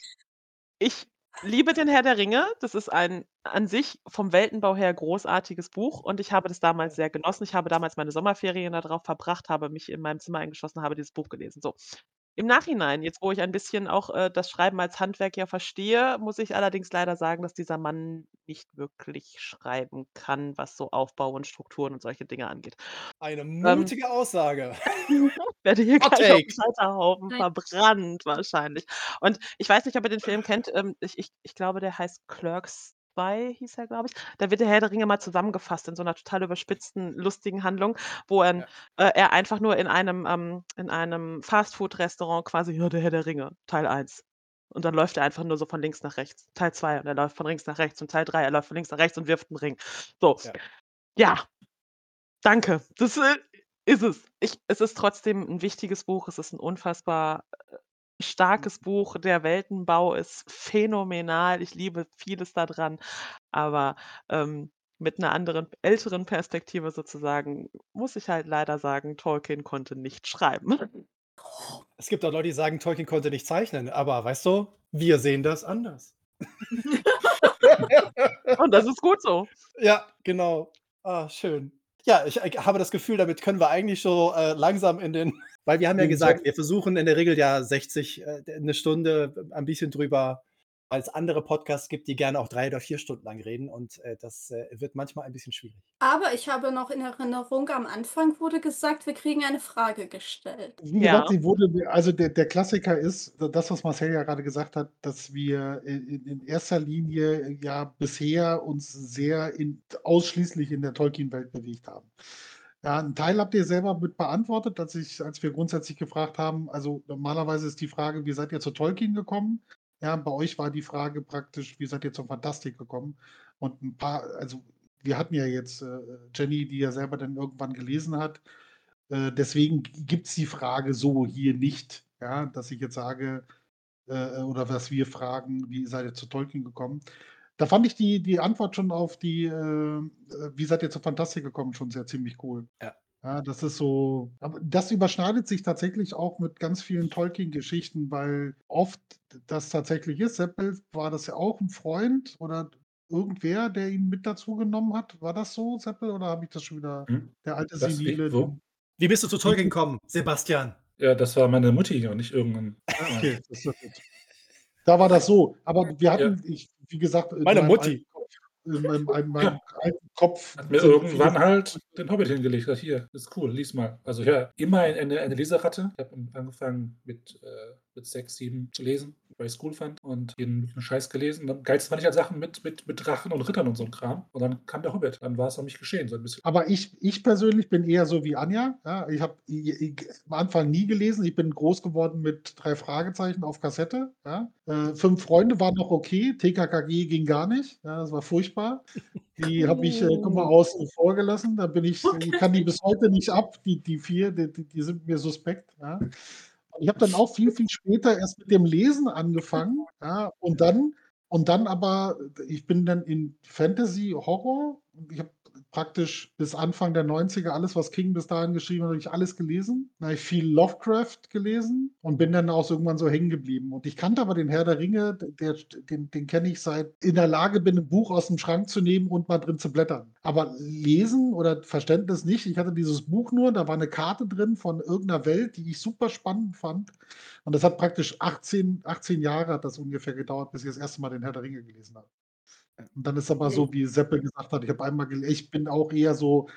Ich liebe den Herr der Ringe. Das ist ein an sich vom Weltenbau her großartiges Buch und ich habe das damals sehr genossen. Ich habe damals meine Sommerferien darauf verbracht, habe mich in meinem Zimmer eingeschlossen, habe dieses Buch gelesen. So. Im Nachhinein, jetzt wo ich ein bisschen auch äh, das Schreiben als Handwerk ja verstehe, muss ich allerdings leider sagen, dass dieser Mann nicht wirklich schreiben kann, was so Aufbau und Strukturen und solche Dinge angeht. Eine mutige Aussage. werde hier Hot gleich auf dem Takes. Scheiterhaufen Nein. verbrannt wahrscheinlich. Und ich weiß nicht, ob ihr den Film kennt. Ähm, ich, ich, ich glaube, der heißt Clerks 2, hieß er, glaube ich. Da wird der Herr der Ringe mal zusammengefasst in so einer total überspitzten, lustigen Handlung, wo er, Ja. äh, er einfach nur in einem, ähm, in einem Fastfood-Restaurant quasi, ja, der Herr der Ringe, Teil 1. Und dann läuft er einfach nur so von links nach rechts. Teil 2 und er läuft von links nach rechts. Und Teil 3, er läuft von links nach rechts und wirft einen Ring. So. Ja. Ja. Danke. Das äh, ist es. Ich, es ist trotzdem ein wichtiges Buch. Es ist ein unfassbar äh, starkes Buch. Der Weltenbau ist phänomenal. Ich liebe vieles daran. Aber ähm, mit einer anderen, älteren Perspektive sozusagen, muss ich halt leider sagen, Tolkien konnte nicht schreiben. Es gibt auch Leute, die sagen, Tolkien konnte nicht zeichnen, aber weißt du, wir sehen das anders. Und das ist gut so. Ja, genau. Ah, schön. Ja, ich äh, habe das Gefühl, damit können wir eigentlich so äh, langsam in den, weil wir haben ja gesagt, wir versuchen in der Regel ja 60, äh, eine Stunde, äh, ein bisschen drüber, weil es andere Podcasts gibt, die gerne auch drei oder vier Stunden lang reden und äh, das wird manchmal ein bisschen schwierig. Aber ich habe noch in Erinnerung, am Anfang wurde gesagt, wir kriegen eine Frage gestellt. Wie Ja. gesagt, sie wurde, also der, der Klassiker ist, das, was Marcel ja gerade gesagt hat, dass wir in, in erster Linie ja bisher uns sehr in, ausschließlich in der Tolkien-Welt bewegt haben. Ja, einen Teil habt ihr selber mit beantwortet, als, ich, als wir grundsätzlich gefragt haben. Also normalerweise ist die Frage, wie seid ihr zu Tolkien gekommen? Ja, bei euch war die Frage praktisch, wie seid ihr zur Fantastik gekommen? Und ein paar, also wir hatten ja jetzt äh, Jenny, die ja selber dann irgendwann gelesen hat. Äh, deswegen gibt es die Frage so hier nicht, ja, dass ich jetzt sage, äh, oder was wir fragen, wie seid ihr zu Tolkien gekommen? Da fand ich die, die Antwort schon auf die, äh, äh, wie seid ihr zur Fantastik gekommen, schon sehr ziemlich cool. Ja. Ja, das ist so, aber das überschneidet sich tatsächlich auch mit ganz vielen Tolkien-Geschichten, weil oft das tatsächlich ist. Seppel war das ja auch ein Freund oder irgendwer, der ihn mit dazu genommen hat. War das so, Seppel, oder habe ich das schon wieder, Hm? der alte Das, Senile? Wie bist du zu Tolkien gekommen, Sebastian? Ja, das war meine Mutti und nicht irgendein. Ah, okay, das ist ja gut. Da war das so. Aber wir hatten, ich, wie gesagt, in Meine meinem Mutti. alten Kopf, in meinem, in meinem alten Kopf. Hat mir irgendwann halt den Hobbit hingelegt. Hier, ist cool, lies mal. Also ja, immer eine, eine Leseratte. Ich habe angefangen mit äh, mit sechs, sieben zu lesen, weil ich es cool fand und jeden Scheiß gelesen. Dann geilst fand ich halt Sachen mit, mit, mit Drachen und Rittern und so ein Kram. Und dann kam der Hobbit. Dann war es um mich geschehen, so ein bisschen. Aber ich, ich persönlich bin eher so wie Anja. Ja, ich habe am Anfang nie gelesen. Ich bin groß geworden mit drei Fragezeichen auf Kassette. Ja. Äh, fünf Freunde waren noch okay. TKKG ging gar nicht. Ja, das war furchtbar. Die habe ich, äh, guck mal, außen vor gelassen. Da bin ich, ich kann die bis heute nicht ab. Die, die vier, die, die sind mir suspekt. Ja. Ich habe dann auch viel, viel später erst mit dem Lesen angefangen. Ja, und dann, und dann aber, ich bin dann in Fantasy, Horror. Ich habe praktisch bis Anfang der 90er alles, was King bis dahin geschrieben hat, habe ich alles gelesen. Da habe ich viel Lovecraft gelesen und bin dann auch irgendwann so hängen geblieben. Und ich kannte aber den Herr der Ringe, der, den, den kenne ich seit in der Lage bin, ein Buch aus dem Schrank zu nehmen und mal drin zu blättern. Aber lesen oder Verständnis nicht. Ich hatte dieses Buch nur, da war eine Karte drin von irgendeiner Welt, die ich super spannend fand. Und das hat praktisch 18, 18 Jahre hat das ungefähr gedauert, bis ich das erste Mal den Herr der Ringe gelesen habe. Und dann ist aber so, wie Seppel gesagt hat, ich habe einmal ich bin auch eher so,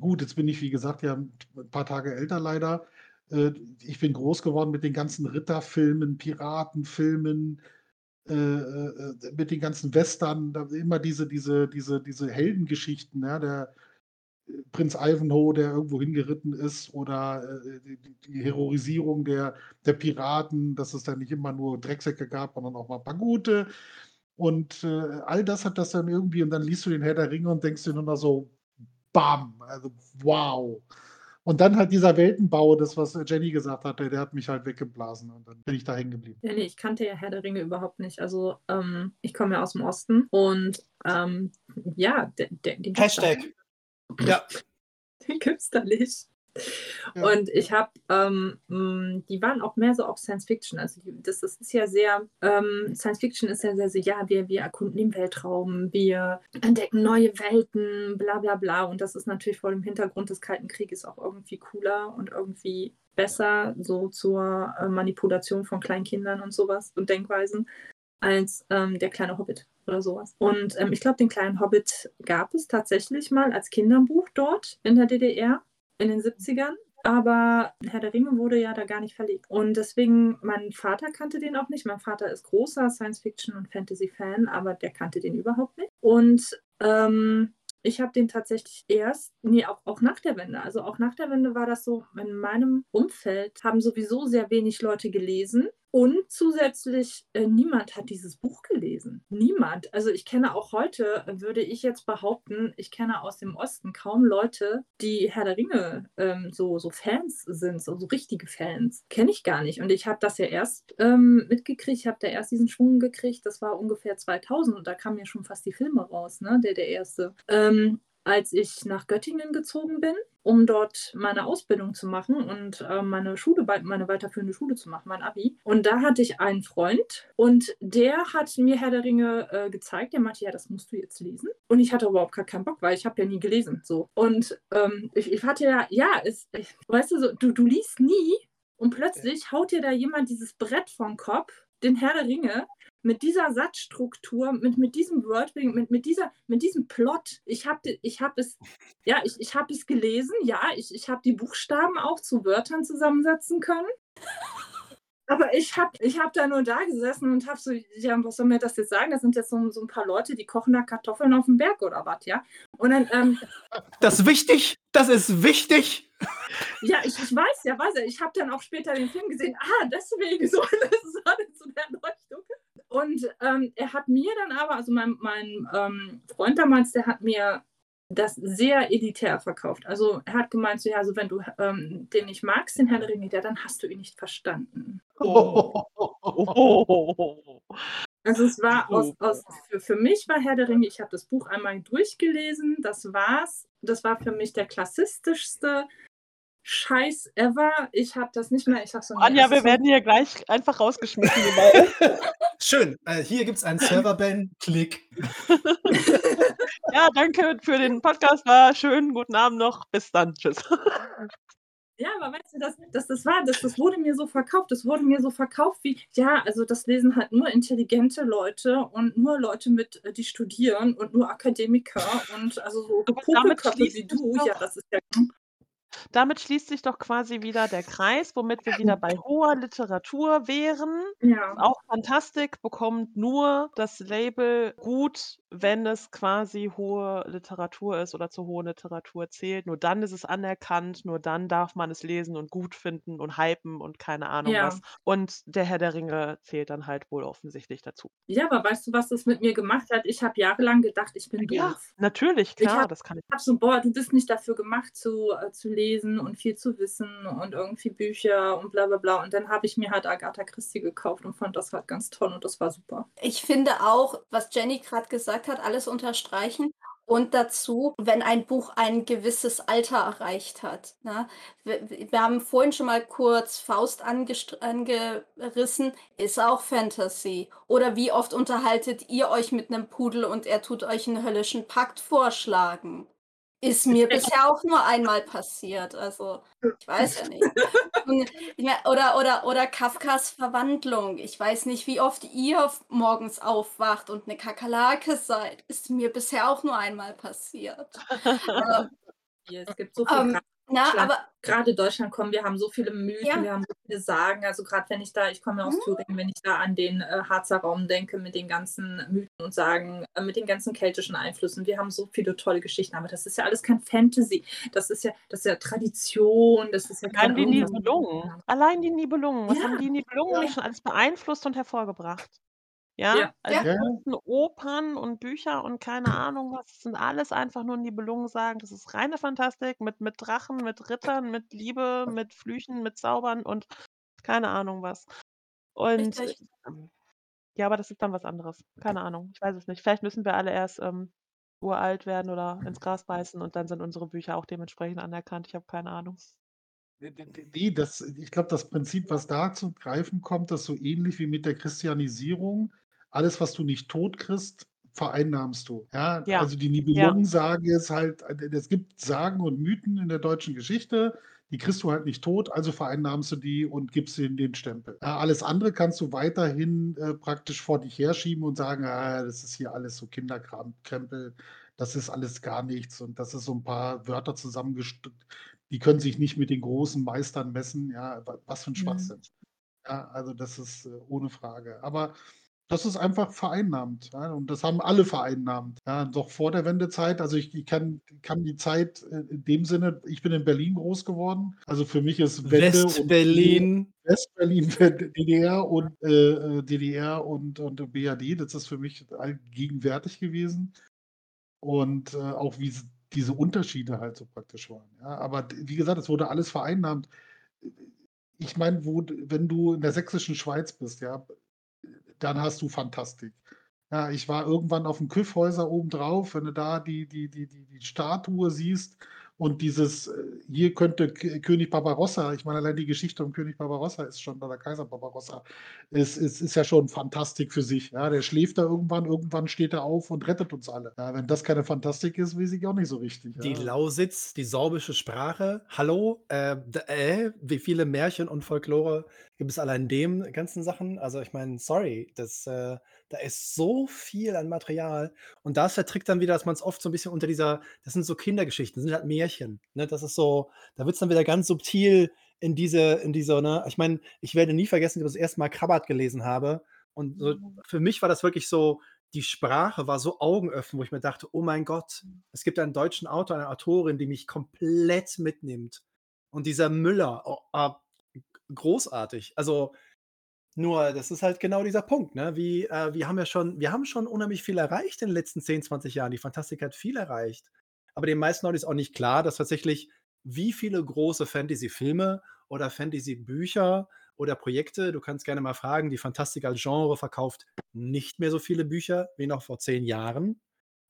gut, jetzt bin ich, wie gesagt, ja ein paar Tage älter leider. Äh, ich bin groß geworden mit den ganzen Ritterfilmen, Piratenfilmen, äh, äh, mit den ganzen Western, immer diese, diese, diese, diese Heldengeschichten, ja, der Prinz Ivanhoe, der irgendwo hingeritten ist, oder die, die Heroisierung der, der Piraten, dass es da nicht immer nur Drecksäcke gab, sondern auch mal ein paar gute. Und äh, all das hat das dann irgendwie, und dann liest du den Herr der Ringe und denkst dir nur noch so, bam, also wow. Und dann halt dieser Weltenbau, das, was Jenny gesagt hat, der, hat mich halt weggeblasen und dann bin ich da hängen geblieben. Ja, nee, ich kannte ja Herr der Ringe überhaupt nicht. Also ähm, ich komme ja aus dem Osten und ähm, ja, den, den Hashtag. Ja. Den gibt's da nicht. Und ich habe, ähm, mm, die waren auch mehr so auf Science Fiction. Also die, das, das, ist ja sehr, ähm, Science Fiction ist ja sehr so, ja, wir, wir erkunden den Weltraum, wir entdecken neue Welten, bla bla bla. Und das ist natürlich vor dem Hintergrund des Kalten Krieges auch irgendwie cooler und irgendwie besser so zur äh, Manipulation von Kleinkindern und sowas und Denkweisen als ähm, der kleine Hobbit oder sowas. Und ähm, ich glaube, den kleinen Hobbit gab es tatsächlich mal als Kinderbuch dort in der DDR in den 70ern. Aber Herr der Ringe wurde ja da gar nicht verlegt. Und deswegen, mein Vater kannte den auch nicht. Mein Vater ist großer Science-Fiction- und Fantasy-Fan, aber der kannte den überhaupt nicht. Und ähm, ich habe den tatsächlich erst, nee, auch, auch nach der Wende. Also auch nach der Wende war das so, in meinem Umfeld haben sowieso sehr wenig Leute gelesen. Und zusätzlich, äh, niemand hat dieses Buch gelesen. Niemand. Also ich kenne auch heute, würde ich jetzt behaupten, ich kenne aus dem Osten kaum Leute, die Herr der Ringe ähm, so, so Fans sind, so, so richtige Fans. Kenne ich gar nicht. Und ich habe das ja erst ähm, mitgekriegt, ich habe da erst diesen Schwung gekriegt, das war ungefähr 2000 und da kamen ja schon fast die Filme raus, ne? der, der erste. Ähm, als ich nach Göttingen gezogen bin, um dort meine Ausbildung zu machen und äh, meine Schule, meine weiterführende Schule zu machen, mein Abi. Und da hatte ich einen Freund und der hat mir Herr der Ringe äh, gezeigt. Der meinte, ja, das musst du jetzt lesen. Und ich hatte überhaupt gar keinen Bock, weil ich habe ja nie gelesen. So. Und ähm, ich, ich, hatte ja, ja, es, ich, weißt du, so, du, du liest nie und plötzlich haut dir da jemand dieses Brett vom Kopf, den Herr der Ringe, mit dieser Satzstruktur, mit, mit diesem Wordbuilding, mit, mit, dieser, mit diesem Plot. Ich habe ich hab es, ja, ich, ich habe es gelesen, ja, ich, ich habe die Buchstaben auch zu Wörtern zusammensetzen können. Aber ich habe ich hab da nur da gesessen und habe so, ja, was soll mir das jetzt sagen? Das sind jetzt so, so ein paar Leute, die kochen da Kartoffeln auf dem Berg oder was, ja? Und dann, ähm, das ist wichtig, das ist wichtig. Ja, ich, ich weiß ja, weiß ja. Ich habe dann auch später den Film gesehen. Ah, deswegen so, das war dann so der Leuchtung. Und ähm, er hat mir dann aber, also mein, mein ähm, Freund damals, der hat mir das sehr elitär verkauft. Also er hat gemeint, so, ja, also wenn du ähm, den nicht magst, den Herr der Ringe, ja, dann hast du ihn nicht verstanden. Oh. Also es war aus, aus für, für mich war Herr der Ringe, ich habe das Buch einmal durchgelesen, das war's. Das war für mich der klassistischste Scheiß ever. Ich habe das nicht mehr. Ich sag so, Anja, wir so werden hier gleich einfach rausgeschmissen. Schön. Äh, hier gibt es einen Serverban. Klick. ja, danke für den Podcast. War schön. Guten Abend noch. Bis dann. Tschüss. Ja, aber weißt du, das, das, das war, das, das wurde mir so verkauft. Das wurde mir so verkauft wie, ja, also das lesen halt nur intelligente Leute und nur Leute mit, äh, die studieren und nur Akademiker und also so Popelköpfe wie du. Ja, das ist ja damit schließt sich doch quasi wieder der Kreis, womit wir wieder bei hoher Literatur wären. Ja. Auch Fantastik bekommt nur das Label gut, wenn es quasi hohe Literatur ist oder zur hohen Literatur zählt. Nur dann ist es anerkannt, nur dann darf man es lesen und gut finden und hypen und keine Ahnung Ja. was. Und der Herr der Ringe zählt dann halt wohl offensichtlich dazu. Ja, aber weißt du, was das mit mir gemacht hat? Ich habe jahrelang gedacht, ich bin Ja, doof. natürlich, Ich klar, hab- das kann ich. Ich habe so, boah, du bist nicht dafür gemacht zu, äh, zu lesen und viel zu wissen und irgendwie Bücher und bla bla bla. Und dann habe ich mir halt Agatha Christie gekauft und fand das halt ganz toll und das war super. Ich finde auch, was Jenny gerade gesagt hat, alles unterstreichen. Und dazu, wenn ein Buch ein gewisses Alter erreicht hat. Ne? Wir, wir haben vorhin schon mal kurz Faust angerissen, ist auch Fantasy. Oder wie oft unterhaltet ihr euch mit einem Pudel und er tut euch einen höllischen Pakt vorschlagen? Ist mir bisher auch nur einmal passiert. Also, ich weiß ja nicht. Und, oder, oder, oder Kafkas Verwandlung. Ich weiß nicht, wie oft ihr morgens aufwacht und eine Kakerlake seid. Ist mir bisher auch nur einmal passiert. Aber, Es gibt so viel ähm, na, Deutschland. aber gerade Deutschland kommen, wir haben so viele Mythen, Ja. wir haben so viele Sagen. Also gerade wenn ich da, ich komme ja aus Mhm. Thüringen, wenn ich da an den äh, Harzer Raum denke, mit den ganzen Mythen und Sagen, äh, mit den ganzen keltischen Einflüssen, wir haben so viele tolle Geschichten, aber das ist ja alles kein Fantasy. Das ist ja, das ist ja Tradition, das ist ja Allein die. Nibelungen. Allein die Nibelungen. Was Ja. haben die Nibelungen Ja. schon alles beeinflusst und hervorgebracht? Ja, Ja. also Ja. ganzen Opern und Bücher und keine Ahnung was, das sind alles einfach nur Nibelungen sagen. Das ist reine Fantastik mit, mit Drachen, mit Rittern, mit Liebe, mit Flüchen, mit Zaubern und keine Ahnung was. Und Richtig. ähm, ja, aber das ist dann was anderes. Keine Ahnung. Ich weiß es nicht. Vielleicht müssen wir alle erst ähm, uralt werden oder ins Gras beißen und dann sind unsere Bücher auch dementsprechend anerkannt. Ich habe keine Ahnung. Nee, das, ich glaube, das Prinzip, was da zu greifen kommt, ist so ähnlich wie mit der Christianisierung. Alles, was du nicht tot kriegst, vereinnahmst du. Ja, Ja. also die Nibelungen-Sage ist halt, es gibt Sagen und Mythen in der deutschen Geschichte, die kriegst du halt nicht tot, also vereinnahmst du die und gibst ihnen den Stempel. Ja, alles andere kannst du weiterhin äh, praktisch vor dich herschieben und sagen, ah, das ist hier alles so Kinderkrempel, das ist alles gar nichts und das ist so ein paar Wörter zusammengestückt die können sich nicht mit den großen Meistern messen. Ja, wa- was für ein Mhm. Schwachsinn. Ja, also das ist äh, ohne Frage. Aber das ist einfach vereinnahmt. Ja, und das haben alle vereinnahmt. Ja, doch vor der Wendezeit, also ich, ich kann, kann die Zeit äh, in dem Sinne, ich bin in Berlin groß geworden. Also für mich ist Wende West-Berlin. Westberlin, DDR und äh, äh, DDR und, und BRD, das ist für mich allgegenwärtig gewesen. Und äh, auch wie diese Unterschiede halt so praktisch waren. Ja, aber wie gesagt, es wurde alles vereinnahmt. Ich meine, wo, wenn du in der sächsischen Schweiz bist, ja, dann hast du Fantastik. Ja, ich war irgendwann auf dem Kyffhäuser oben drauf, wenn du da die, die, die, die, die Statue siehst und dieses, äh, hier könnte König Barbarossa, ich meine, allein die Geschichte um König Barbarossa ist schon, oder Kaiser Barbarossa, ist, ist, ist ja schon Fantastik für sich. Ja, der schläft da irgendwann, irgendwann steht er auf und rettet uns alle. Ja, wenn das keine Fantastik ist, weiß ich auch nicht so richtig. Die ja. Lausitz, die sorbische Sprache. Hallo, äh, äh, wie viele Märchen und Folklore gibt es allein dem ganzen Sachen? Also ich meine, sorry, das, äh, da ist so viel an Material. Und da ist der Trick dann wieder, dass man es oft so ein bisschen unter dieser, das sind so Kindergeschichten, das sind halt Märchen. Ne? Das ist so, da wird es dann wieder ganz subtil in diese, in diese, ne? Ich meine, ich werde nie vergessen, dass ich das erste Mal Krabbert gelesen habe. Und so, für mich war das wirklich so, die Sprache war so augenöffnend, wo ich mir dachte, oh mein Gott, es gibt einen deutschen Autor, eine Autorin, die mich komplett mitnimmt. Und dieser Müller, oh, ah, großartig. Also nur, das ist halt genau dieser Punkt, ne? Wie, äh, wir haben ja schon, wir haben schon unheimlich viel erreicht in den letzten 10, 20 Jahren. Die Fantastik hat viel erreicht. Aber den meisten Leuten ist auch nicht klar, dass tatsächlich wie viele große Fantasy-Filme oder Fantasy-Bücher oder Projekte, du kannst gerne mal fragen, die Fantastik als Genre verkauft nicht mehr so viele Bücher wie noch vor zehn Jahren.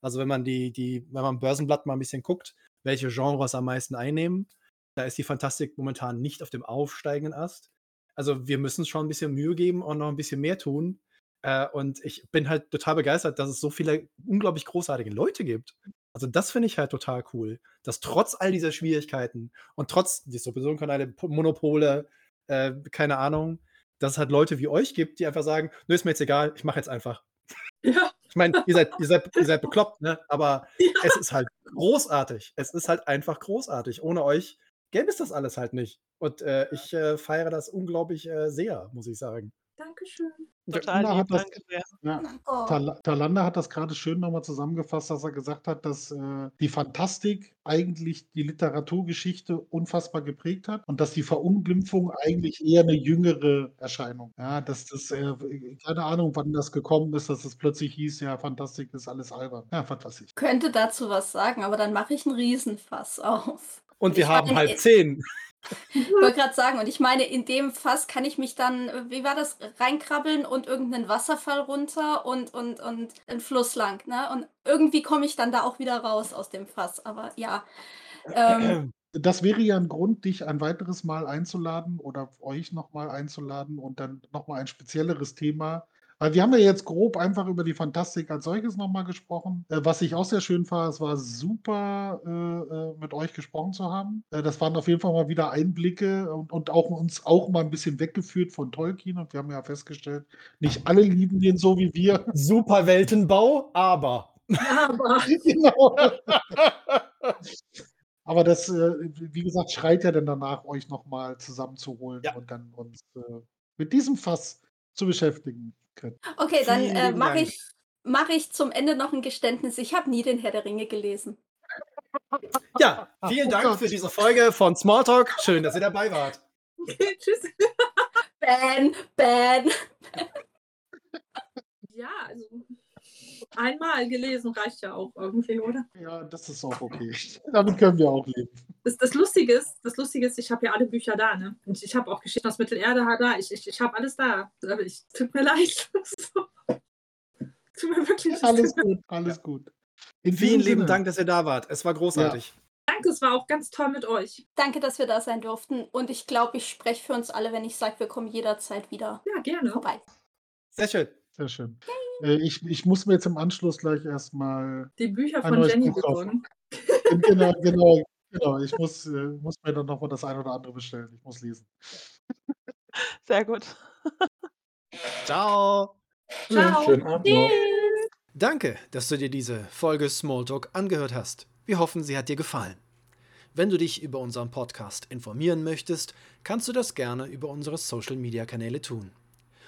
Also wenn man die, die, wenn man Börsenblatt mal ein bisschen guckt, welche Genres am meisten einnehmen, da ist die Fantastik momentan nicht auf dem aufsteigenden Ast. Also wir müssen schon ein bisschen Mühe geben und noch ein bisschen mehr tun. Äh, und ich bin halt total begeistert, dass es so viele unglaublich großartige Leute gibt. Also das finde ich halt total cool, dass trotz all dieser Schwierigkeiten und trotz Distributionkanäle, Po- Monopole, äh, keine Ahnung, dass es halt Leute wie euch gibt, die einfach sagen, nö, ist mir jetzt egal, ich mache jetzt einfach. Ja. Ich meine, ihr seid, ihr, seid, ihr seid bekloppt, ne? Aber es ist halt großartig. Es ist halt einfach großartig. Ohne euch gäbe es das alles halt nicht. Und äh, ich äh, feiere das unglaublich äh, sehr, muss ich sagen. Dankeschön. Total Talanda lieb, hat das, ja, Oh. Tal Talanda hat das gerade schön nochmal zusammengefasst, dass er gesagt hat, dass äh, die Fantastik eigentlich die Literaturgeschichte unfassbar geprägt hat und dass die Verunglimpfung eigentlich eher eine jüngere Erscheinung. Ja, dass das, äh, keine Ahnung, wann das gekommen ist, dass es plötzlich hieß, ja, Fantastik ist alles albern. Ja, fantastisch. Könnte dazu was sagen, aber dann mache ich einen Riesenfass auf. Und wir haben halb zehn. Ich wollte gerade sagen, und ich meine, in dem Fass kann ich mich dann, wie war das, reinkrabbeln und irgendeinen Wasserfall runter und, und, und einen Fluss lang, ne? Und irgendwie komme ich dann da auch wieder raus aus dem Fass. Aber ja. Ähm, Das wäre ja ein Grund, dich ein weiteres Mal einzuladen oder euch nochmal einzuladen und dann nochmal ein spezielleres Thema. Weil wir haben ja jetzt grob einfach über die Fantastik als solches nochmal gesprochen. Äh, was ich auch sehr schön fand, es war super, äh, äh, mit euch gesprochen zu haben. Äh, das waren auf jeden Fall mal wieder Einblicke und, und auch uns auch mal ein bisschen weggeführt von Tolkien. Und wir haben ja festgestellt, nicht alle lieben den so wie wir. Super Weltenbau, aber. Aber genau. Aber das, äh, wie gesagt, schreit ja dann danach, euch nochmal zusammenzuholen Ja. und dann uns äh, mit diesem Fass zu beschäftigen können. okay, dann äh, mache Dank. ich, mach ich zum Ende noch ein Geständnis. Ich habe nie den Herr der Ringe gelesen. Ja, vielen Oh Dank Gott. für diese Folge von Smalltalk. Schön, dass ihr dabei wart. tschüss. Ban, ban. Ja, also einmal gelesen reicht ja auch irgendwie, oder? Ja, das ist auch okay. Damit können wir auch leben. Das, das Lustige ist, das Lustige ist, ich habe ja alle Bücher da, ne? Und ich habe auch Geschichten aus Mittelerde da. Ich, ich, ich habe alles da. Aber ich tut mir leid. Tut mir wirklich Alles gut, alles gut. In Vielen lieben Sinne, Dank, dass ihr da wart. Es war großartig. Danke, es war auch ganz toll mit euch. Danke, dass wir da sein durften. Und ich glaube, ich spreche für uns alle, wenn ich sage, wir kommen jederzeit wieder Ja, gerne. vorbei. Sehr schön. Sehr schön. Äh, ich, ich muss mir jetzt im Anschluss gleich erstmal. Die Bücher Ein von neues Jenny Buch kaufen. besorgen. genau, genau, genau. Ich muss, äh, muss mir dann nochmal das eine oder andere bestellen. Ich muss lesen. Sehr gut. Ciao. Ciao. Schönen Abend noch. Danke, dass du dir diese Folge Smalltalk angehört hast. Wir hoffen, sie hat dir gefallen. Wenn du dich über unseren Podcast informieren möchtest, kannst du das gerne über unsere Social Media Kanäle tun.